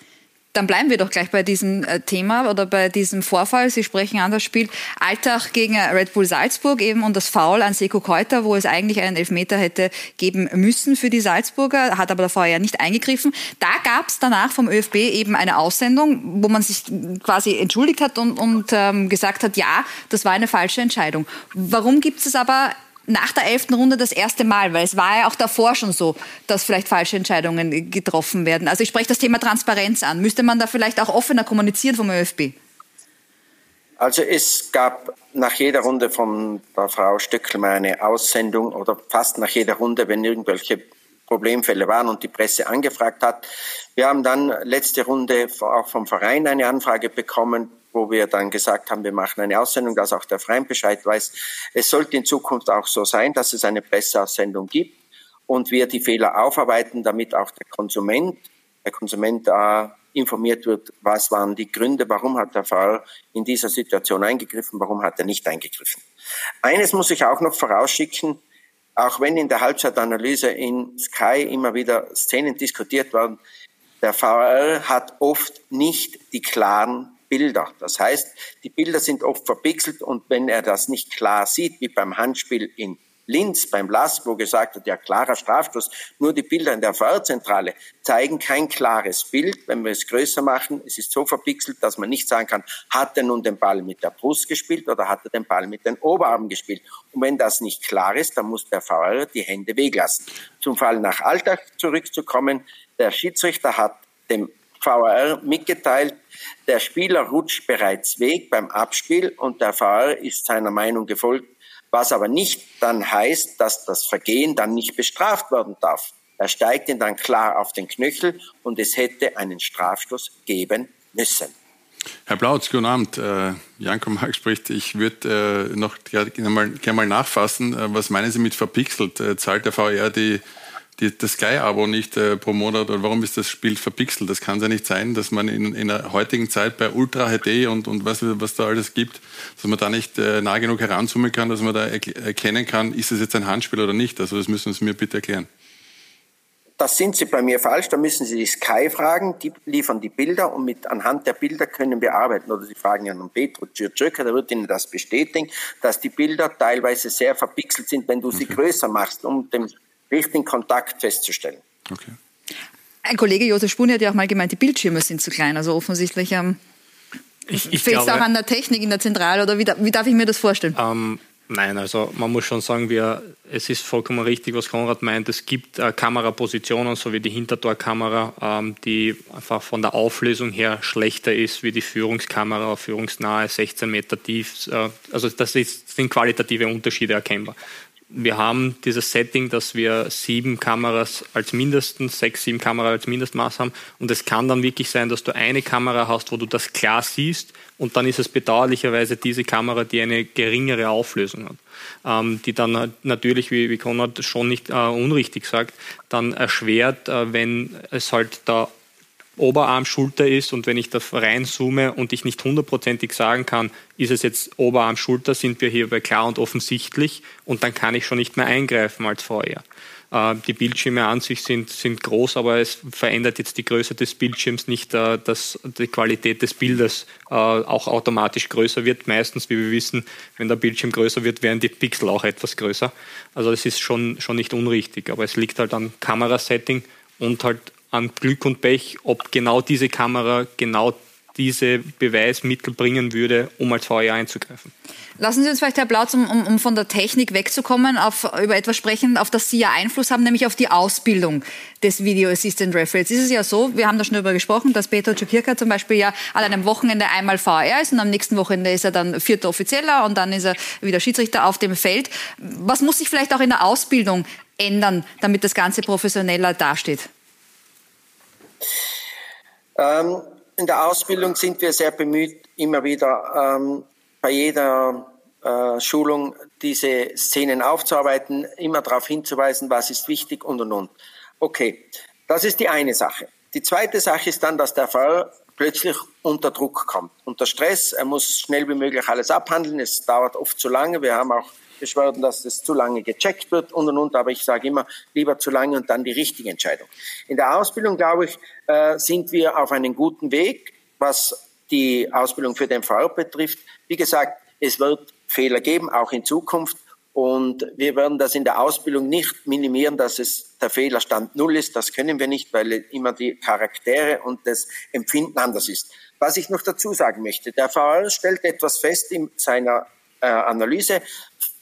Dann bleiben wir doch gleich bei diesem äh, Thema oder bei diesem Vorfall. Sie sprechen an das Spiel Alltag gegen Red Bull Salzburg eben und das Foul an Seko Keuter, wo es eigentlich einen Elfmeter hätte geben müssen für die Salzburger, hat aber davor ja nicht eingegriffen. Da gab es danach vom ÖFB eben eine Aussendung, wo man sich quasi entschuldigt hat und, und ähm, gesagt hat, ja, das war eine falsche Entscheidung. Warum gibt es aber nach der elften Runde das erste Mal, weil es war ja auch davor schon so, dass vielleicht falsche Entscheidungen getroffen werden. Also ich spreche das Thema Transparenz an. Müsste man da vielleicht auch offener kommunizieren vom ÖFB? Also es gab nach jeder Runde von der Frau Stöckelmeier eine Aussendung oder fast nach jeder Runde, wenn irgendwelche Problemfälle waren und die Presse angefragt hat. Wir haben dann letzte Runde auch vom Verein eine Anfrage bekommen, wo wir dann gesagt haben, wir machen eine Aussendung, dass auch der Verein Bescheid weiß. Es sollte in Zukunft auch so sein, dass es eine Presseaussendung gibt und wir die Fehler aufarbeiten, damit auch der Konsument, der Konsument äh, informiert wird, was waren die Gründe, warum hat der Fahrer in dieser Situation eingegriffen, warum hat er nicht eingegriffen. Eines muss ich auch noch vorausschicken, auch wenn in der Halbzeitanalyse in Sky immer wieder Szenen diskutiert werden, der VR hat oft nicht die klaren Bilder. Das heißt, die Bilder sind oft verpixelt und wenn er das nicht klar sieht, wie beim Handspiel in Linz, beim LAS, wo gesagt hat, ja, klarer Strafstoß, nur die Bilder in der VR-Zentrale zeigen kein klares Bild. Wenn wir es größer machen, es ist so verpixelt, dass man nicht sagen kann, hat er nun den Ball mit der Brust gespielt oder hat er den Ball mit den Oberarmen gespielt. Und wenn das nicht klar ist, dann muss der VR die Hände weglassen. Zum Fall nach Alltag zurückzukommen, der Schiedsrichter hat dem VR mitgeteilt, der Spieler rutscht bereits weg beim Abspiel und der VR ist seiner Meinung gefolgt, was aber nicht dann heißt, dass das Vergehen dann nicht bestraft werden darf. Er steigt ihn dann klar auf den Knöchel und es hätte einen Strafstoß geben müssen. Herr Blautz, guten Abend. Äh, Janko Mark spricht. Ich würde äh, noch gerne mal, gerne mal nachfassen. Äh, was meinen Sie mit verpixelt? Äh, zahlt der VR die die, das Sky-Abo nicht äh, pro Monat oder warum ist das Spiel verpixelt? Das kann ja nicht sein, dass man in, in der heutigen Zeit bei Ultra HD und, und was, was da alles gibt, dass man da nicht äh, nah genug heranzoomen kann, dass man da erkennen kann, ist es jetzt ein Handspiel oder nicht. Also das müssen Sie mir bitte erklären. Das sind Sie bei mir falsch. Da müssen Sie die Sky fragen. Die liefern die Bilder und mit anhand der Bilder können wir arbeiten. Oder Sie fragen ja nun Petro Tschirtschöker, der wird Ihnen das bestätigen, dass die Bilder teilweise sehr verpixelt sind, wenn du sie okay. größer machst, um dem richtigen Kontakt festzustellen. Okay. Ein Kollege Josef Spuni hat ja auch mal gemeint, die Bildschirme sind zu klein. Also offensichtlich ähm, fehlt es auch an der Technik in der Zentrale oder wie, wie darf ich mir das vorstellen? Ähm, Nein, also man muss schon sagen, wir, es ist vollkommen richtig, was Konrad meint. Es gibt äh, Kamerapositionen, so wie die Hintertorkamera, ähm, die einfach von der Auflösung her schlechter ist wie die Führungskamera, führungsnahe, 16 Meter tief. Äh, also das ist, sind qualitative Unterschiede erkennbar wir haben dieses Setting, dass wir sieben Kameras als mindestens, sechs, sieben Kameras als Mindestmaß haben. Und es kann dann wirklich sein, dass du eine Kamera hast, wo du das klar siehst. Und dann ist es bedauerlicherweise diese Kamera, die eine geringere Auflösung hat. Ähm, die dann natürlich, wie, wie Konrad schon nicht äh, unrichtig sagt, dann erschwert, äh, wenn es halt da Oberarm, Schulter ist und wenn ich da reinzoome und ich nicht hundertprozentig sagen kann, ist es jetzt Oberarm, Schulter, sind wir hier bei klar und offensichtlich und dann kann ich schon nicht mehr eingreifen als vorher. Äh, die Bildschirme an sich sind, sind groß, aber es verändert jetzt die Größe des Bildschirms nicht, äh, dass die Qualität des Bildes äh, auch automatisch größer wird. Meistens, wie wir wissen, wenn der Bildschirm größer wird, werden die Pixel auch etwas größer. Also es ist schon, schon nicht unrichtig, aber es liegt halt am Kamerasetting und halt an Glück und Pech, ob genau diese Kamera genau diese Beweismittel bringen würde, um als VR einzugreifen. Lassen Sie uns vielleicht, Herr Blautz, um, um, von der Technik wegzukommen, auf, über etwas sprechen, auf das Sie ja Einfluss haben, nämlich auf die Ausbildung des Video Assistant Referees. Ist es ja so, wir haben da schon darüber gesprochen, dass Peter Czukirka zum Beispiel ja an einem Wochenende einmal VR ist und am nächsten Wochenende ist er dann vierter Offizieller und dann ist er wieder Schiedsrichter auf dem Feld. Was muss sich vielleicht auch in der Ausbildung ändern, damit das Ganze professioneller dasteht? Ähm, in der Ausbildung sind wir sehr bemüht, immer wieder ähm, bei jeder äh, Schulung diese Szenen aufzuarbeiten, immer darauf hinzuweisen, was ist wichtig und und und. Okay, das ist die eine Sache. Die zweite Sache ist dann, dass der Fall plötzlich unter Druck kommt, unter Stress. Er muss schnell wie möglich alles abhandeln. Es dauert oft zu lange. Wir haben auch Beschwerden, dass das zu lange gecheckt wird und und und. Aber ich sage immer, lieber zu lange und dann die richtige Entscheidung. In der Ausbildung, glaube ich, äh, sind wir auf einem guten Weg, was die Ausbildung für den VR betrifft. Wie gesagt, es wird Fehler geben, auch in Zukunft. Und wir werden das in der Ausbildung nicht minimieren, dass es der Fehlerstand null ist. Das können wir nicht, weil immer die Charaktere und das Empfinden anders ist. Was ich noch dazu sagen möchte, der VR stellt etwas fest in seiner äh, Analyse,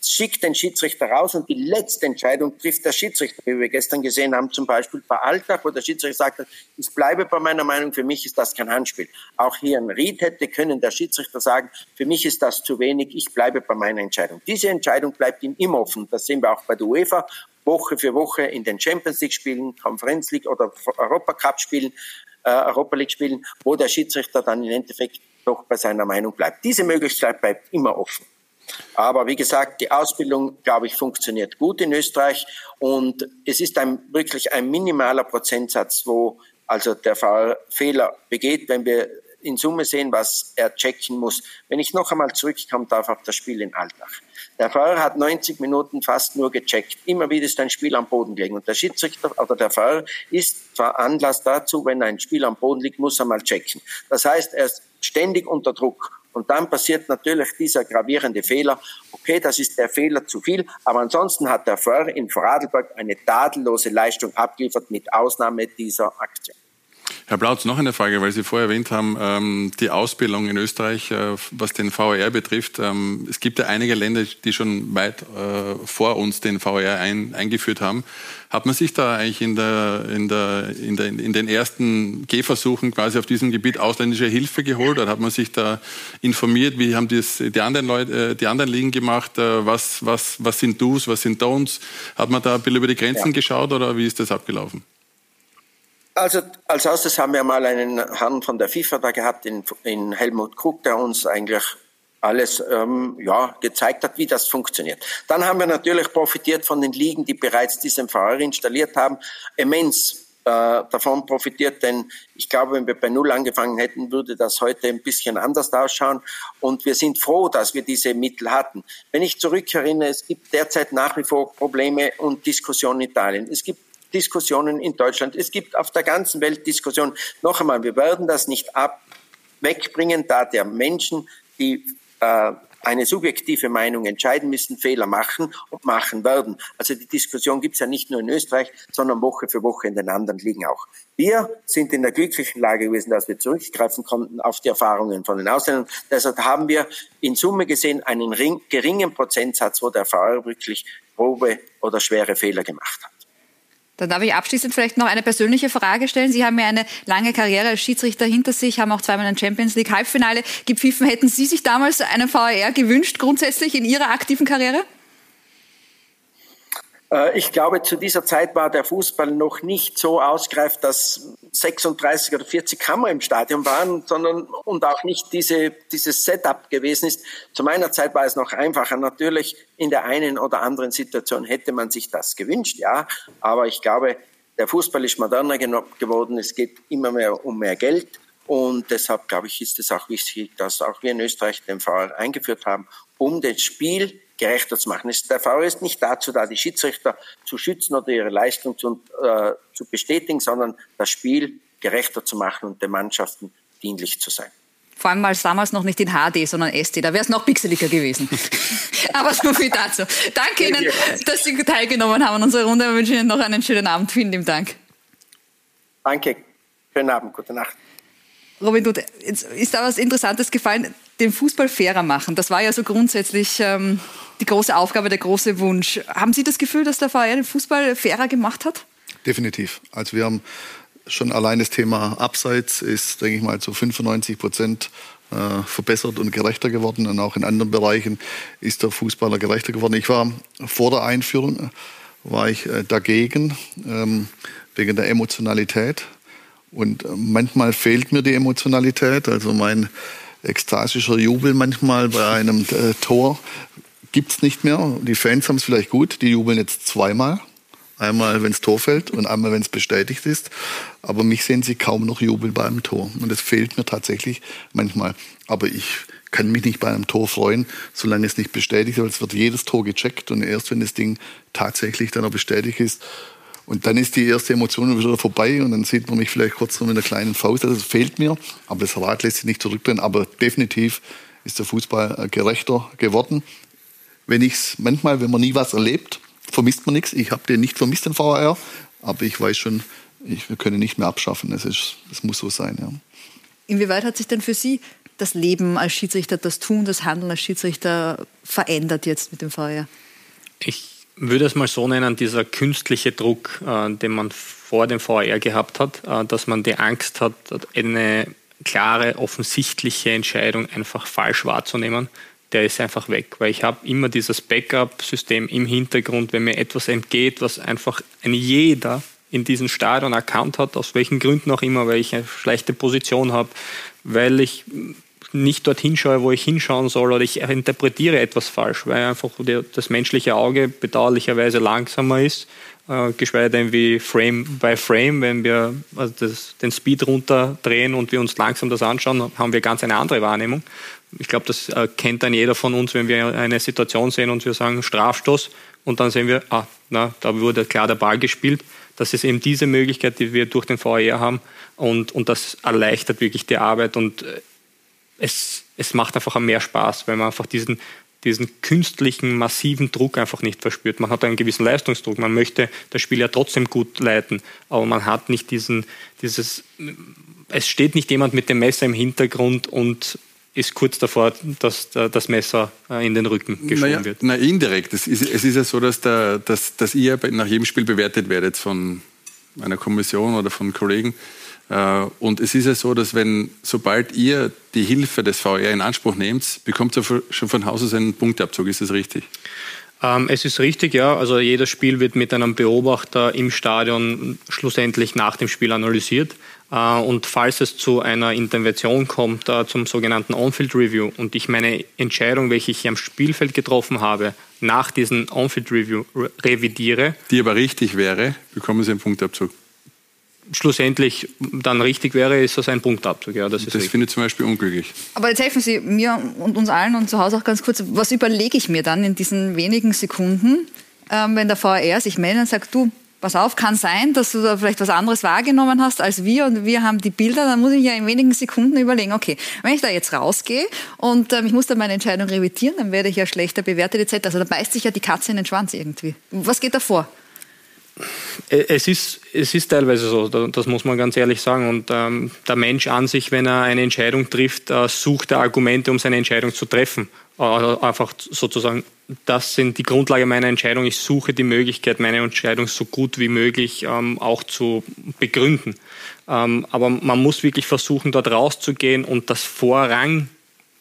schickt den Schiedsrichter raus und die letzte Entscheidung trifft der Schiedsrichter, wie wir gestern gesehen haben, zum Beispiel bei Alltag, wo der Schiedsrichter sagt, ich bleibe bei meiner Meinung, für mich ist das kein Handspiel. Auch hier ein Ried hätte können der Schiedsrichter sagen, für mich ist das zu wenig, ich bleibe bei meiner Entscheidung. Diese Entscheidung bleibt ihm immer offen. Das sehen wir auch bei der UEFA, Woche für Woche in den Champions League Spielen, Conference League oder Europacup Spielen, äh, Europa League Spielen, wo der Schiedsrichter dann im Endeffekt doch bei seiner Meinung bleibt. Diese Möglichkeit bleibt immer offen. Aber wie gesagt, die Ausbildung, glaube ich, funktioniert gut in Österreich und es ist ein, wirklich ein minimaler Prozentsatz, wo also der Fehler begeht, wenn wir in Summe sehen, was er checken muss. Wenn ich noch einmal zurückkommen darf auf das Spiel in Altach. Der Fahrer hat 90 Minuten fast nur gecheckt. Immer wieder ist ein Spiel am Boden gelegen. Und der Schiedsrichter oder der Fahrer ist zwar Anlass dazu, wenn ein Spiel am Boden liegt, muss er mal checken. Das heißt, er ist ständig unter Druck. Und dann passiert natürlich dieser gravierende Fehler. Okay, das ist der Fehler zu viel, aber ansonsten hat der Föhr in Vorarlberg eine tadellose Leistung abgeliefert mit Ausnahme dieser Aktion. Herr Blautz, noch eine Frage, weil Sie vorher erwähnt haben, ähm, die Ausbildung in Österreich, äh, was den VR betrifft. Ähm, es gibt ja einige Länder, die schon weit äh, vor uns den VR ein, eingeführt haben. Hat man sich da eigentlich in, der, in, der, in, der, in den ersten Gehversuchen quasi auf diesem Gebiet ausländische Hilfe geholt? Oder hat man sich da informiert? Wie haben das die anderen Leute, äh, die anderen Ligen gemacht? Was, was, was sind Do's, was sind Don'ts? Hat man da ein bisschen über die Grenzen ja. geschaut oder wie ist das abgelaufen? Also als erstes haben wir mal einen Herrn von der FIFA da gehabt, in, in Helmut Krug, der uns eigentlich alles ähm, ja, gezeigt hat, wie das funktioniert. Dann haben wir natürlich profitiert von den Ligen, die bereits diesen Fahrer installiert haben, immens äh, davon profitiert, denn ich glaube, wenn wir bei Null angefangen hätten, würde das heute ein bisschen anders ausschauen. Und wir sind froh, dass wir diese Mittel hatten. Wenn ich zurückerinnere, es gibt derzeit nach wie vor Probleme und Diskussionen in Italien. Es gibt Diskussionen in Deutschland. Es gibt auf der ganzen Welt Diskussionen. Noch einmal, wir werden das nicht ab wegbringen, da der Menschen, die äh, eine subjektive Meinung entscheiden müssen, Fehler machen und machen werden. Also die Diskussion gibt es ja nicht nur in Österreich, sondern Woche für Woche in den anderen Ligen auch. Wir sind in der glücklichen Lage gewesen, dass wir zurückgreifen konnten auf die Erfahrungen von den Ausländern. Deshalb haben wir in Summe gesehen einen geringen Prozentsatz, wo der VR wirklich grobe oder schwere Fehler gemacht hat. Dann darf ich abschließend vielleicht noch eine persönliche Frage stellen. Sie haben ja eine lange Karriere als Schiedsrichter hinter sich, haben auch zweimal ein Champions League Halbfinale gepfiffen. Hätten Sie sich damals einen VAR gewünscht, grundsätzlich in Ihrer aktiven Karriere? Äh, ich glaube, zu dieser Zeit war der Fußball noch nicht so ausgereift, dass 36 oder 40 Kammer im Stadion waren, sondern und auch nicht diese, dieses Setup gewesen ist. Zu meiner Zeit war es noch einfacher. Natürlich in der einen oder anderen Situation hätte man sich das gewünscht, ja. Aber ich glaube, der Fußball ist moderner geworden. Es geht immer mehr um mehr Geld. Und deshalb, glaube ich, ist es auch wichtig, dass auch wir in Österreich den VR eingeführt haben, um das Spiel gerechter zu machen. Der VR ist nicht dazu da, die Schiedsrichter zu schützen oder ihre Leistung zu, äh, zu bestätigen, sondern das Spiel gerechter zu machen und den Mannschaften dienlich zu sein. Vor allem war es damals noch nicht in HD, sondern SD. Da wäre es noch pixeliger gewesen. Aber so viel dazu. Danke Ihnen, dass Sie teilgenommen haben an unserer Runde. Wir wünschen Ihnen noch einen schönen Abend. Vielen lieben Dank. Danke. Schönen Abend. Gute Nacht. Robin Dutt, jetzt ist da was Interessantes gefallen, den Fußball fairer machen. Das war ja so grundsätzlich ähm, die große Aufgabe, der große Wunsch. Haben Sie das Gefühl, dass der VR den Fußball fairer gemacht hat? Definitiv. Also wir haben schon allein das Thema Abseits ist, denke ich mal, zu 95 Prozent äh, verbessert und gerechter geworden. Und auch in anderen Bereichen ist der Fußballer gerechter geworden. Ich war vor der Einführung war ich äh, dagegen ähm, wegen der Emotionalität. Und äh, manchmal fehlt mir die Emotionalität. Also mein ekstasischer Jubel manchmal bei einem äh, Tor gibt's nicht mehr. Die Fans haben es vielleicht gut, die jubeln jetzt zweimal. Einmal, wenn es Tor fällt und einmal, wenn es bestätigt ist. Aber mich sehen sie kaum noch jubeln bei einem Tor. Und das fehlt mir tatsächlich manchmal. Aber ich kann mich nicht bei einem Tor freuen, solange es nicht bestätigt ist, weil es wird jedes Tor gecheckt und erst wenn das Ding tatsächlich dann auch bestätigt ist, und dann ist die erste Emotion wieder vorbei und dann sieht man mich vielleicht kurz mit einer kleinen Faust. Also das fehlt mir, aber das Rad lässt sich nicht zurückdrehen. Aber definitiv ist der Fußball äh, gerechter geworden. Wenn ich es manchmal, wenn man nie was erlebt, vermisst man nichts. Ich habe den nicht vermisst, den VAR, aber ich weiß schon, ich, wir können nicht mehr abschaffen. Es, ist, es muss so sein. Ja. Inwieweit hat sich denn für Sie das Leben als Schiedsrichter, das Tun, das Handeln als Schiedsrichter verändert jetzt mit dem VAR? Ich würde es mal so nennen, dieser künstliche Druck, äh, den man vor dem VR gehabt hat, äh, dass man die Angst hat, eine klare, offensichtliche Entscheidung einfach falsch wahrzunehmen, der ist einfach weg, weil ich habe immer dieses Backup-System im Hintergrund, wenn mir etwas entgeht, was einfach ein jeder in diesem Stadion erkannt hat, aus welchen Gründen auch immer, weil ich eine schlechte Position habe, weil ich nicht dorthin schaue, wo ich hinschauen soll oder ich interpretiere etwas falsch, weil einfach das menschliche Auge bedauerlicherweise langsamer ist, äh, geschweige denn wie Frame by Frame, wenn wir also das, den Speed runterdrehen und wir uns langsam das anschauen, haben wir ganz eine andere Wahrnehmung. Ich glaube, das äh, kennt dann jeder von uns, wenn wir eine Situation sehen und wir sagen Strafstoß und dann sehen wir, ah, na, da wurde klar der Ball gespielt. Das ist eben diese Möglichkeit, die wir durch den VR haben und, und das erleichtert wirklich die Arbeit und äh, es, es macht einfach mehr Spaß, weil man einfach diesen, diesen künstlichen, massiven Druck einfach nicht verspürt. Man hat einen gewissen Leistungsdruck. Man möchte das Spiel ja trotzdem gut leiten, aber man hat nicht diesen, dieses, es steht nicht jemand mit dem Messer im Hintergrund und ist kurz davor, dass das Messer äh, in den Rücken geschoben naja, wird. Na, indirekt. Es ist, es ist ja so, dass, der, dass, dass ihr nach jedem Spiel bewertet werdet von einer Kommission oder von Kollegen. Äh, und es ist ja so, dass wenn, sobald ihr die Hilfe des VR in Anspruch nehmt, bekommt ihr schon von Haus aus einen Punktabzug. Ist das richtig? Ähm, es ist richtig, ja. Also jedes Spiel wird mit einem Beobachter im Stadion schlussendlich nach dem Spiel analysiert. Äh, und falls es zu einer Intervention kommt, äh, zum sogenannten On-Field Review, und ich meine Entscheidung, welche ich am Spielfeld getroffen habe, nach diesem On-Field Review revidiere. Die aber richtig wäre, bekommen Sie einen Punktabzug schlussendlich dann richtig wäre, ist das ein Punktabzug. Ja, das das finde ich zum Beispiel unglücklich. Aber jetzt helfen Sie mir und uns allen und zu Hause auch ganz kurz, was überlege ich mir dann in diesen wenigen Sekunden, ähm, wenn der VR sich meldet und sagt, du, pass auf, kann sein, dass du da vielleicht was anderes wahrgenommen hast als wir und wir haben die Bilder, dann muss ich ja in wenigen Sekunden überlegen, okay, wenn ich da jetzt rausgehe und ähm, ich muss dann meine Entscheidung revidieren, dann werde ich ja schlechter bewertet etc. Also da beißt sich ja die Katze in den Schwanz irgendwie. Was geht da vor? Äh, es ist, es ist teilweise so, das muss man ganz ehrlich sagen. Und ähm, der Mensch an sich, wenn er eine Entscheidung trifft, äh, sucht er Argumente, um seine Entscheidung zu treffen. Äh, einfach sozusagen, das sind die Grundlage meiner Entscheidung. Ich suche die Möglichkeit, meine Entscheidung so gut wie möglich ähm, auch zu begründen. Ähm, aber man muss wirklich versuchen, dort rauszugehen und das Vorrang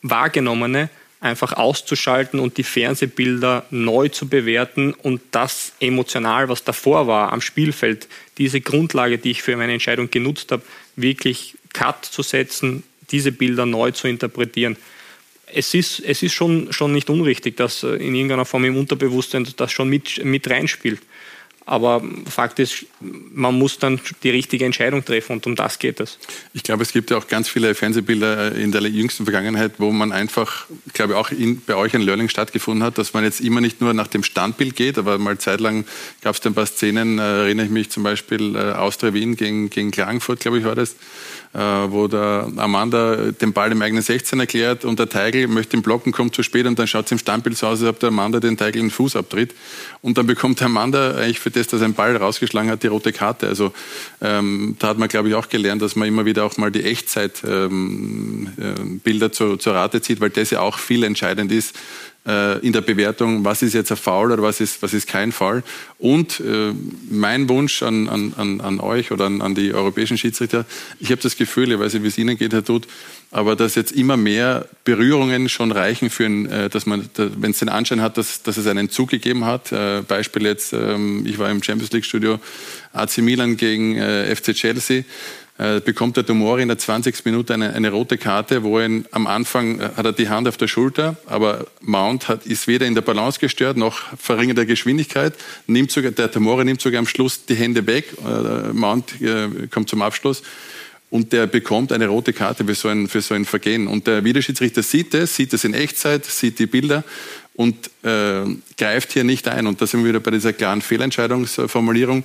wahrgenommene einfach auszuschalten und die Fernsehbilder neu zu bewerten und das emotional, was davor war am Spielfeld, diese Grundlage, die ich für meine Entscheidung genutzt habe, wirklich Cut zu setzen, diese Bilder neu zu interpretieren. Es ist, es ist schon, schon nicht unrichtig, dass in irgendeiner Form im Unterbewusstsein das schon mit, mit reinspielt. Aber Fakt ist, man muss dann die richtige Entscheidung treffen und um das geht es. Ich glaube, es gibt ja auch ganz viele Fernsehbilder in der jüngsten Vergangenheit, wo man einfach, ich glaube auch in, bei euch ein Learning stattgefunden hat, dass man jetzt immer nicht nur nach dem Standbild geht, aber mal zeitlang gab es da ein paar Szenen, äh, erinnere ich mich zum Beispiel äh, Austria Wien gegen, gegen Klagenfurt, glaube ich war das, äh, wo der Amanda den Ball im eigenen 16 erklärt und der Teigl möchte den blocken, kommt zu spät und dann schaut es im Standbild so aus, als ob der Amanda den Teigl in den Fuß abtritt. Und dann bekommt der Amanda eigentlich für das, dass er einen Ball rausgeschlagen hat, die rote Karte. Also ähm, da hat man, glaube ich, auch gelernt, dass man immer wieder auch mal die Echtzeitbilder ähm, äh, zu, zur Rate zieht, weil das ja auch viel entscheidend ist äh, in der Bewertung, was ist jetzt ein Foul oder was ist, was ist kein Foul. Und äh, mein Wunsch an, an, an euch oder an, an die europäischen Schiedsrichter, ich habe das Gefühl, ich weiß nicht, wie es Ihnen geht, Herr Tut, aber dass jetzt immer mehr Berührungen schon reichen für, äh, dass man, wenn es den Anschein hat, dass, dass es einen Zug gegeben hat. Äh, Beispiel jetzt, ähm, ich war im Champions League Studio AC Milan gegen äh, FC Chelsea äh, bekommt der Tomori in der 20. Minute eine, eine rote Karte, wo er am Anfang äh, hat er die Hand auf der Schulter, aber Mount hat, ist weder in der Balance gestört noch verringert der Geschwindigkeit. Nimmt sogar, der Tomori nimmt sogar am Schluss die Hände weg. Äh, Mount äh, kommt zum Abschluss und der bekommt eine rote Karte für so ein, für so ein Vergehen. Und der Videoschiedsrichter sieht es, sieht es in Echtzeit, sieht die Bilder und äh, greift hier nicht ein. Und da sind wir wieder bei dieser klaren Fehlentscheidungsformulierung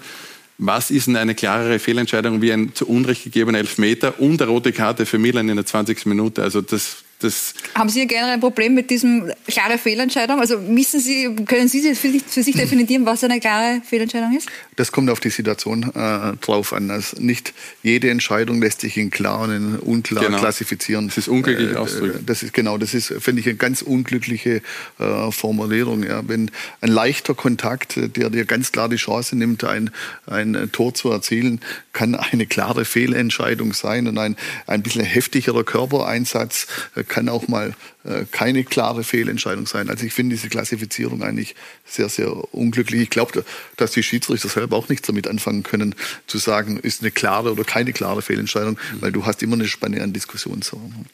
was ist denn eine klarere Fehlentscheidung wie ein zu Unrecht gegebener Elfmeter und eine rote Karte für Milan in der 20. Minute? Also das, das Haben Sie generell ein Problem mit diesem klare Fehlentscheidung? Also wissen Sie, können Sie für sich, für sich definieren, was eine klare Fehlentscheidung ist? Das kommt auf die Situation äh, drauf an. Also nicht jede Entscheidung lässt sich in klar und in unklar genau. klassifizieren. Das ist unglücklich äh, ausdrücken. Das ist genau, das ist finde ich eine ganz unglückliche äh, Formulierung. Ja. Wenn ein leichter Kontakt, der dir ganz klar die Chance nimmt, ein, ein Tor zu erzielen, kann eine klare Fehlentscheidung sein und ein ein bisschen heftigerer Körpereinsatz äh, kann auch mal äh, keine klare Fehlentscheidung sein. Also ich finde diese Klassifizierung eigentlich sehr, sehr unglücklich. Ich glaube, dass die Schiedsrichter selber auch nichts damit anfangen können, zu sagen, ist eine klare oder keine klare Fehlentscheidung, mhm. weil du hast immer eine Spanne an Diskussionsraum.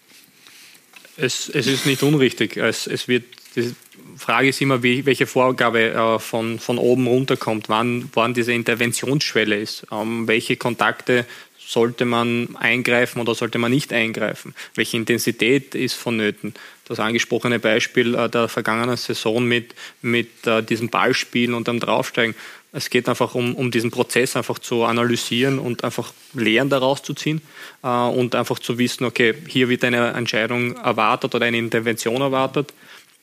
Es, es ist nicht unrichtig. Es, es wird, die Frage ist immer, wie, welche Vorgabe äh, von, von oben runterkommt, wann, wann diese Interventionsschwelle ist, ähm, welche Kontakte sollte man eingreifen oder sollte man nicht eingreifen? Welche Intensität ist vonnöten? Das angesprochene Beispiel äh, der vergangenen Saison mit, mit äh, diesem Ballspielen und dem Draufsteigen. Es geht einfach um, um diesen Prozess einfach zu analysieren und einfach Lehren daraus zu ziehen äh, und einfach zu wissen, okay, hier wird eine Entscheidung erwartet oder eine Intervention erwartet.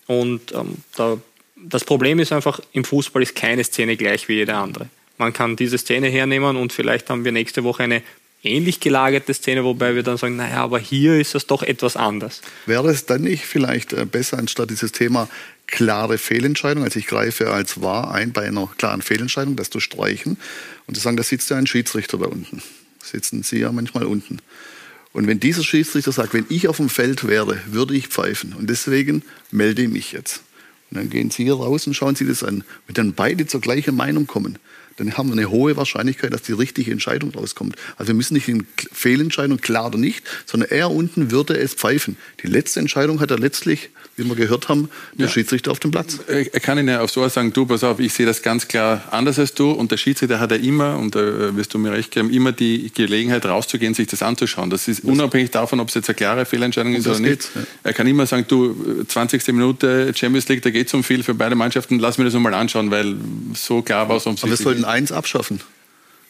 Und ähm, da, das Problem ist einfach, im Fußball ist keine Szene gleich wie jede andere. Man kann diese Szene hernehmen und vielleicht haben wir nächste Woche eine ähnlich gelagerte Szene, wobei wir dann sagen, naja, aber hier ist es doch etwas anders. Wäre es dann nicht vielleicht äh, besser, anstatt dieses Thema klare Fehlentscheidung, also ich greife als wahr ein bei einer klaren Fehlentscheidung, das zu streichen und zu sagen, da sitzt ja ein Schiedsrichter da unten. Sitzen Sie ja manchmal unten. Und wenn dieser Schiedsrichter sagt, wenn ich auf dem Feld wäre, würde ich pfeifen. Und deswegen melde ich mich jetzt. Und dann gehen Sie hier raus und schauen Sie das an. Wenn dann beide zur gleichen Meinung kommen, dann haben wir eine hohe Wahrscheinlichkeit, dass die richtige Entscheidung rauskommt. Also wir müssen nicht in Fehlentscheidung, klar oder nicht, sondern er unten würde es pfeifen. Die letzte Entscheidung hat er letztlich, wie wir gehört haben, der ja. Schiedsrichter auf dem Platz. Er kann Ihnen auf sowas sagen, du, pass auf, ich sehe das ganz klar anders als du und der Schiedsrichter hat ja immer, und da wirst du mir recht geben, immer die Gelegenheit rauszugehen, sich das anzuschauen. Das ist unabhängig davon, ob es jetzt eine klare Fehlentscheidung ist oder nicht. Ja. Er kann immer sagen, du, 20. Minute Champions League, da geht es um viel für beide Mannschaften, lass mir das mal anschauen, weil so klar war es um sich eins abschaffen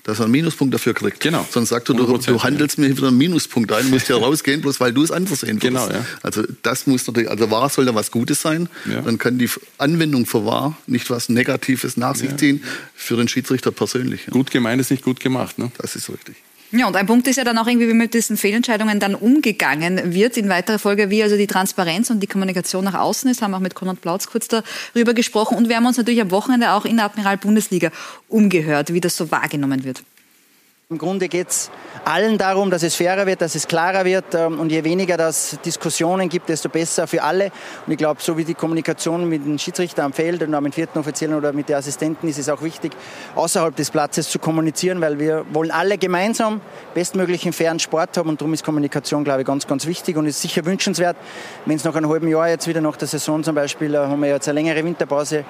dass er einen Minuspunkt dafür kriegt. Genau. Sonst sagt er, du, du handelst mir wieder einen Minuspunkt ein, musst ja rausgehen, bloß weil du es anders sehen Genau, ja. Also das muss natürlich, also wahr soll da was Gutes sein. Ja. Dann kann die Anwendung für wahr nicht was Negatives nach sich Ja. ziehen für den Schiedsrichter persönlich. Gut gemeint ist nicht gut gemacht. Ne? Das ist richtig. Ja, und ein Punkt ist ja dann auch irgendwie, wie mit diesen Fehlentscheidungen dann umgegangen wird in weiterer Folge, wie also die Transparenz und die Kommunikation nach außen ist. Haben auch mit Konrad Plautz kurz darüber gesprochen. Und wir haben uns natürlich am Wochenende auch in der Admiral Bundesliga umgehört, wie das so wahrgenommen wird. Im Grunde geht es allen darum, dass es fairer wird, dass es klarer wird. ähm, Und je weniger das Diskussionen gibt, desto besser für alle. Und ich glaube, so wie die Kommunikation mit dem Schiedsrichter am Feld und dem vierten Offiziellen oder mit den Assistenten, ist es auch wichtig, außerhalb des Platzes zu kommunizieren, weil wir wollen alle gemeinsam bestmöglichen fairen Sport haben. Und darum ist Kommunikation, glaube ich, ganz, ganz wichtig und ist sicher wünschenswert. Wenn es nach einem halben Jahr jetzt wieder nach der Saison zum Beispiel, äh, haben wir jetzt eine längere Winterpause,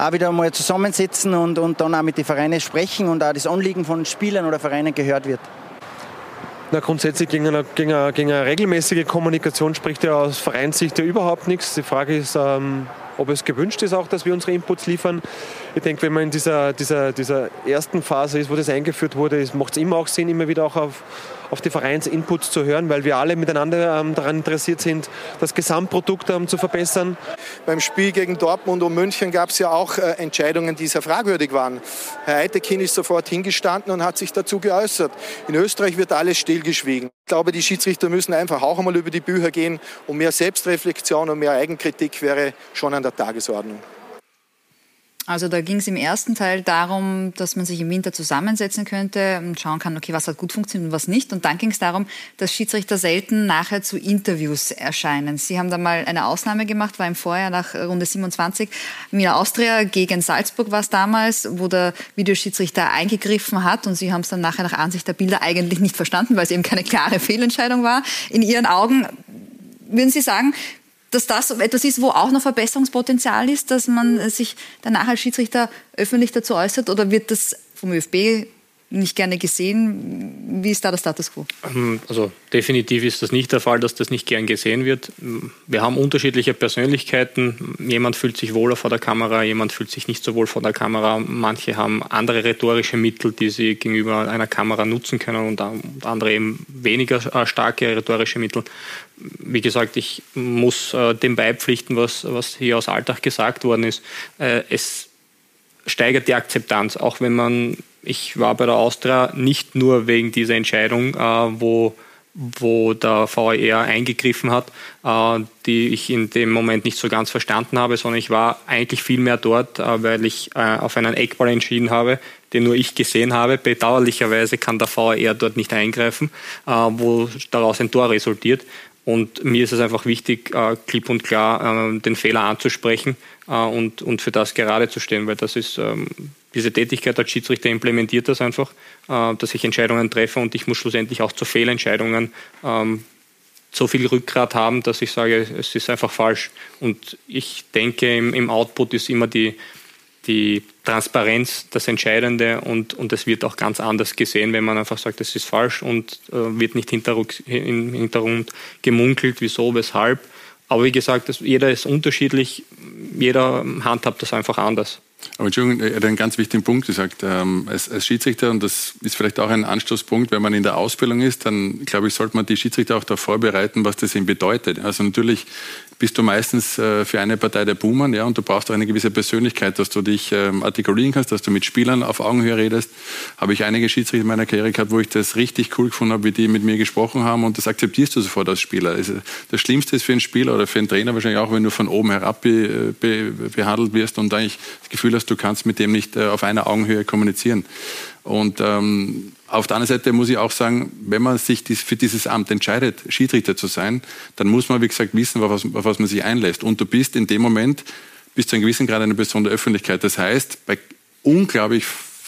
auch wieder mal zusammensitzen und, und dann auch mit den Vereinen sprechen und auch das Anliegen von Spielern oder Vereinen gehört wird. Na, grundsätzlich gegen eine, gegen, eine, gegen eine regelmäßige Kommunikation spricht ja aus Vereinssicht ja überhaupt nichts. Die Frage ist, ähm, ob es gewünscht ist auch, dass wir unsere Inputs liefern. Ich denke, wenn man in dieser, dieser, dieser ersten Phase ist, wo das eingeführt wurde, macht es immer auch Sinn, immer wieder auch auf, auf die Vereinsinputs zu hören, weil wir alle miteinander ähm, daran interessiert sind, das Gesamtprodukt ähm, zu verbessern. Beim Spiel gegen Dortmund und München gab es ja auch äh, Entscheidungen, die sehr fragwürdig waren. Herr Eitekin ist sofort hingestanden und hat sich dazu geäußert. In Österreich wird alles stillgeschwiegen. Ich glaube, die Schiedsrichter müssen einfach auch einmal über die Bücher gehen und mehr Selbstreflexion und mehr Eigenkritik wäre schon an der Tagesordnung. Also da ging es im ersten Teil darum, dass man sich im Winter zusammensetzen könnte und schauen kann, okay, was hat gut funktioniert und was nicht. Und dann ging es darum, dass Schiedsrichter selten nachher zu Interviews erscheinen. Sie haben da mal eine Ausnahme gemacht, war im Vorjahr nach Runde 27 Wiener Austria gegen Salzburg war es damals, wo der Videoschiedsrichter eingegriffen hat und Sie haben es dann nachher nach Ansicht der Bilder eigentlich nicht verstanden, weil es eben keine klare Fehlentscheidung war. In Ihren Augen würden Sie sagen, dass das etwas ist, wo auch noch Verbesserungspotenzial ist, dass man sich danach als Schiedsrichter öffentlich dazu äußert? Oder wird das vom ÖFB nicht gerne gesehen? Wie ist da der Status quo? Also definitiv ist das nicht der Fall, dass das nicht gern gesehen wird. Wir haben unterschiedliche Persönlichkeiten. Jemand fühlt sich wohler vor der Kamera, jemand fühlt sich nicht so wohl vor der Kamera. Manche haben andere rhetorische Mittel, die sie gegenüber einer Kamera nutzen können und andere eben weniger äh, starke rhetorische Mittel. Wie gesagt, ich muss äh, dem beipflichten, was, was hier aus Alltag gesagt worden ist. Äh, es steigert die Akzeptanz, auch wenn man, ich war bei der Austria nicht nur wegen dieser Entscheidung, äh, wo, wo der VAR eingegriffen hat, äh, die ich in dem Moment nicht so ganz verstanden habe, sondern ich war eigentlich viel mehr dort, äh, weil ich auf einen Eckball entschieden habe, den nur ich gesehen habe. Bedauerlicherweise kann der VAR dort nicht eingreifen, wo daraus ein Tor resultiert. Und mir ist es einfach wichtig, klipp und klar den Fehler anzusprechen und, und für das gerade zu stehen, weil das ist ähm, diese Tätigkeit als Schiedsrichter implementiert das einfach, äh, dass ich Entscheidungen treffe und ich muss schlussendlich auch zu Fehlentscheidungen ähm, so viel Rückgrat haben, dass ich sage, es ist einfach falsch. Und ich denke, im, im Output ist immer die, die Transparenz das Entscheidende und, und es wird auch ganz anders gesehen, wenn man einfach sagt, es ist falsch und äh, wird nicht Hintergrund gemunkelt, wieso, weshalb. Aber wie gesagt, das, jeder ist unterschiedlich, jeder handhabt das einfach anders. Aber Entschuldigung, er hat einen ganz wichtigen Punkt gesagt. Ähm, als, als Schiedsrichter, und das ist vielleicht auch ein Anstoßpunkt, wenn man in der Ausbildung ist, dann glaube ich, sollte man die Schiedsrichter auch darauf vorbereiten, was das eben bedeutet. Also natürlich bist du meistens äh, für eine Partei der Buhmann, ja, und du brauchst auch eine gewisse Persönlichkeit, dass du dich ähm, artikulieren kannst, dass du mit Spielern auf Augenhöhe redest. Habe ich einige Schiedsrichter in meiner Karriere gehabt, wo ich das richtig cool gefunden habe, wie die mit mir gesprochen haben, und das akzeptierst du sofort als Spieler. Also das Schlimmste ist für einen Spieler oder für einen Trainer wahrscheinlich auch, wenn du von oben herab be, be, behandelt wirst und eigentlich das Gefühl hast, du kannst mit dem nicht äh, auf einer Augenhöhe kommunizieren. Und ähm, auf der anderen Seite muss ich auch sagen, wenn man sich dies, für dieses Amt entscheidet, Schiedsrichter zu sein, dann muss man, wie gesagt, wissen, auf was, auf was man sich einlässt. Und du bist in dem Moment, bis zu einem gewissen Grad eine Person der Öffentlichkeit. Das heißt, bei unglaublich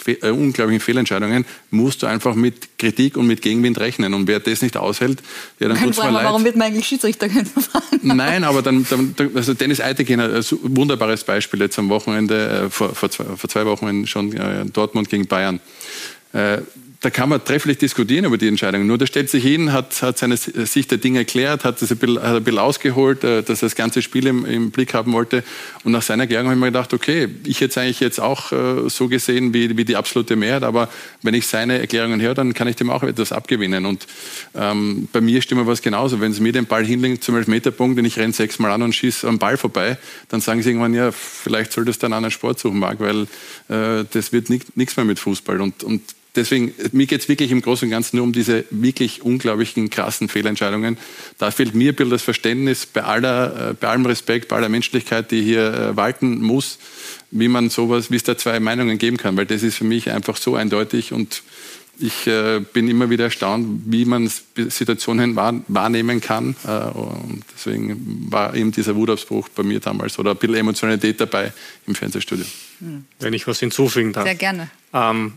äh, unglaublichen Fehlentscheidungen musst du einfach mit Kritik und mit Gegenwind rechnen. Und wer das nicht aushält, ja, dann tut's mir leid. warum wird man eigentlich Schiedsrichter? Nein, aber dann, dann also Dennis Eitekin, ein so wunderbares Beispiel jetzt am Wochenende, äh, vor, vor, zwei, vor zwei Wochen schon äh, Dortmund gegen Bayern. Äh, da kann man trefflich diskutieren über die Entscheidung. Nur der stellt sich hin, hat, hat seine Sicht der Dinge erklärt, hat das ein bisschen, hat ein bisschen ausgeholt, äh, dass er das ganze Spiel im, im Blick haben wollte. Und nach seiner Erklärung habe ich mir gedacht, okay, ich hätte es eigentlich jetzt auch äh, so gesehen wie, wie die absolute Mehrheit, aber wenn ich seine Erklärungen höre, dann kann ich dem auch etwas abgewinnen. Und ähm, bei mir stimmt was genauso. Wenn sie mir den Ball hinlegen zum Elfmeterpunkt und ich renne sechsmal an und schieße am Ball vorbei, dann sagen sie irgendwann, ja, vielleicht solltest du einen anderen Sport suchen, Marc, weil äh, das wird nichts mehr mit Fußball. Und, und Deswegen, mir geht es wirklich im Großen und Ganzen nur um diese wirklich unglaublichen, krassen Fehlentscheidungen. Da fehlt mir ein bisschen das Verständnis bei, aller, äh, bei allem Respekt, bei aller Menschlichkeit, die hier äh, walten muss, wie man sowas, wie es da zwei Meinungen geben kann, weil das ist für mich einfach so eindeutig und ich äh, bin immer wieder erstaunt, wie man Situationen wahr, wahrnehmen kann. Äh, und deswegen war eben dieser Wutausbruch bei mir damals oder ein bisschen Emotionalität dabei im Fernsehstudio. Wenn ich was hinzufügen darf. Sehr gerne. Ähm,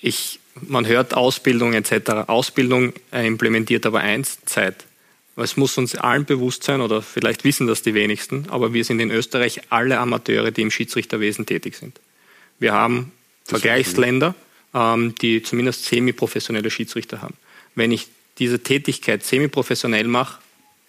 ich, man hört Ausbildung etc. Ausbildung äh, implementiert aber eins, Zeit. Es muss uns allen bewusst sein, oder vielleicht wissen das die wenigsten, aber wir sind in Österreich alle Amateure, die im Schiedsrichterwesen tätig sind. Wir haben das Vergleichsländer, ähm, die zumindest semi-professionelle Schiedsrichter haben. Wenn ich diese Tätigkeit semi-professionell mache,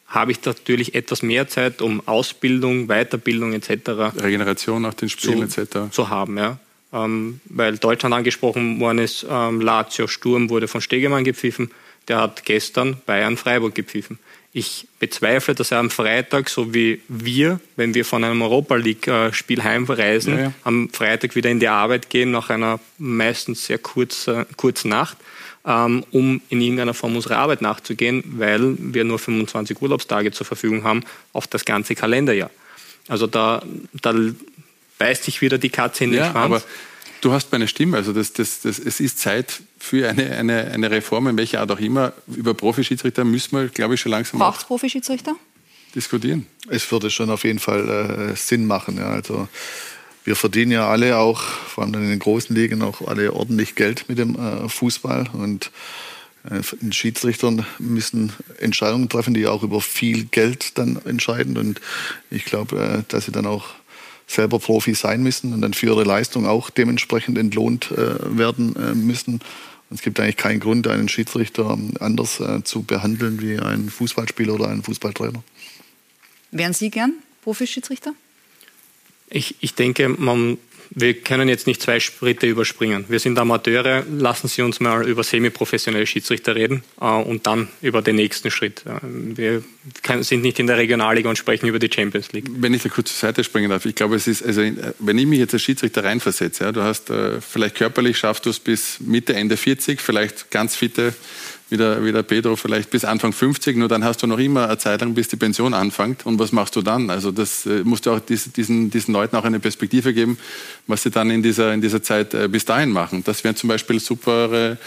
habe ich natürlich etwas mehr Zeit, um Ausbildung, Weiterbildung etc. Regeneration nach den Spielen zu, etc. zu haben. Ja ähm, weil Deutschland angesprochen worden ist, ähm, Lazio Sturm wurde von Stegemann gepfiffen, der hat gestern Bayern Freiburg gepfiffen. Ich bezweifle, dass er am Freitag, so wie wir, wenn wir von einem Europa League-Spiel heimreisen, ja, ja. am Freitag wieder in die Arbeit gehen, nach einer meistens sehr kurzen, kurzen Nacht, ähm, um in irgendeiner Form unserer Arbeit nachzugehen, weil wir nur 25 Urlaubstage zur Verfügung haben auf das ganze Kalenderjahr. Also da, da beißt sich wieder die Katze in den ja, Schwanz. Aber du hast meine Stimme. Also das, das, das, es ist Zeit für eine, eine, eine Reform, in welcher Art auch immer. Über Profischiedsrichter müssen wir, glaube ich, schon langsam. Braucht es Profischiedsrichter? Diskutieren. Es würde schon auf jeden Fall äh, Sinn machen. Ja. Also wir verdienen ja alle auch, vor allem in den großen Ligen, auch alle ordentlich Geld mit dem äh, Fußball. Und äh, Schiedsrichter müssen Entscheidungen treffen, die auch über viel Geld dann entscheiden. Und ich glaube, äh, dass sie dann auch selber Profi sein müssen und dann für ihre Leistung auch dementsprechend entlohnt äh, werden äh, müssen. Und es gibt eigentlich keinen Grund, einen Schiedsrichter anders äh, zu behandeln wie einen Fußballspieler oder einen Fußballtrainer. Wären Sie gern Profischiedsrichter? Ich, ich denke, man wir können jetzt nicht zwei Schritte überspringen. Wir sind Amateure, lassen Sie uns mal über semi-professionelle Schiedsrichter reden äh, und dann über den nächsten Schritt. Wir sind nicht in der Regionalliga und sprechen über die Champions League. Wenn ich da kurz zur Seite springen darf, ich glaube, es ist, also wenn ich mich jetzt als Schiedsrichter reinversetze, ja, du hast äh, vielleicht körperlich schaffst du es bis Mitte, Ende 40, vielleicht ganz fitte wie der, wie der Pedro vielleicht bis Anfang 50, nur dann hast du noch immer eine Zeit lang, bis die Pension anfängt. Und was machst du dann? Also das äh, musst du auch diesen, diesen Leuten auch eine Perspektive geben, was sie dann in dieser, in dieser Zeit äh, bis dahin machen. Das wären zum Beispiel super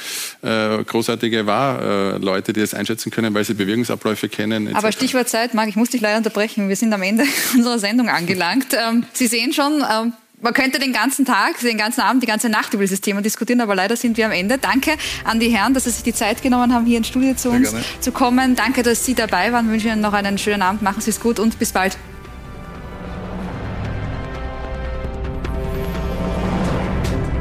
äh, großartige Wahrleute, die das einschätzen können, weil sie Bewegungsabläufe kennen. Etc. Aber Stichwort Zeit, Marc, ich muss dich leider unterbrechen. Wir sind am Ende unserer Sendung angelangt. Ähm, sie sehen schon, ähm, man könnte den ganzen Tag, den ganzen Abend, die ganze Nacht über dieses Thema diskutieren, aber leider sind wir am Ende. Danke an die Herren, dass Sie sich die Zeit genommen haben, hier ins Studio zu uns zu kommen. Danke, dass Sie dabei waren. Ich wünsche Ihnen noch einen schönen Abend. Machen Sie es gut und bis bald.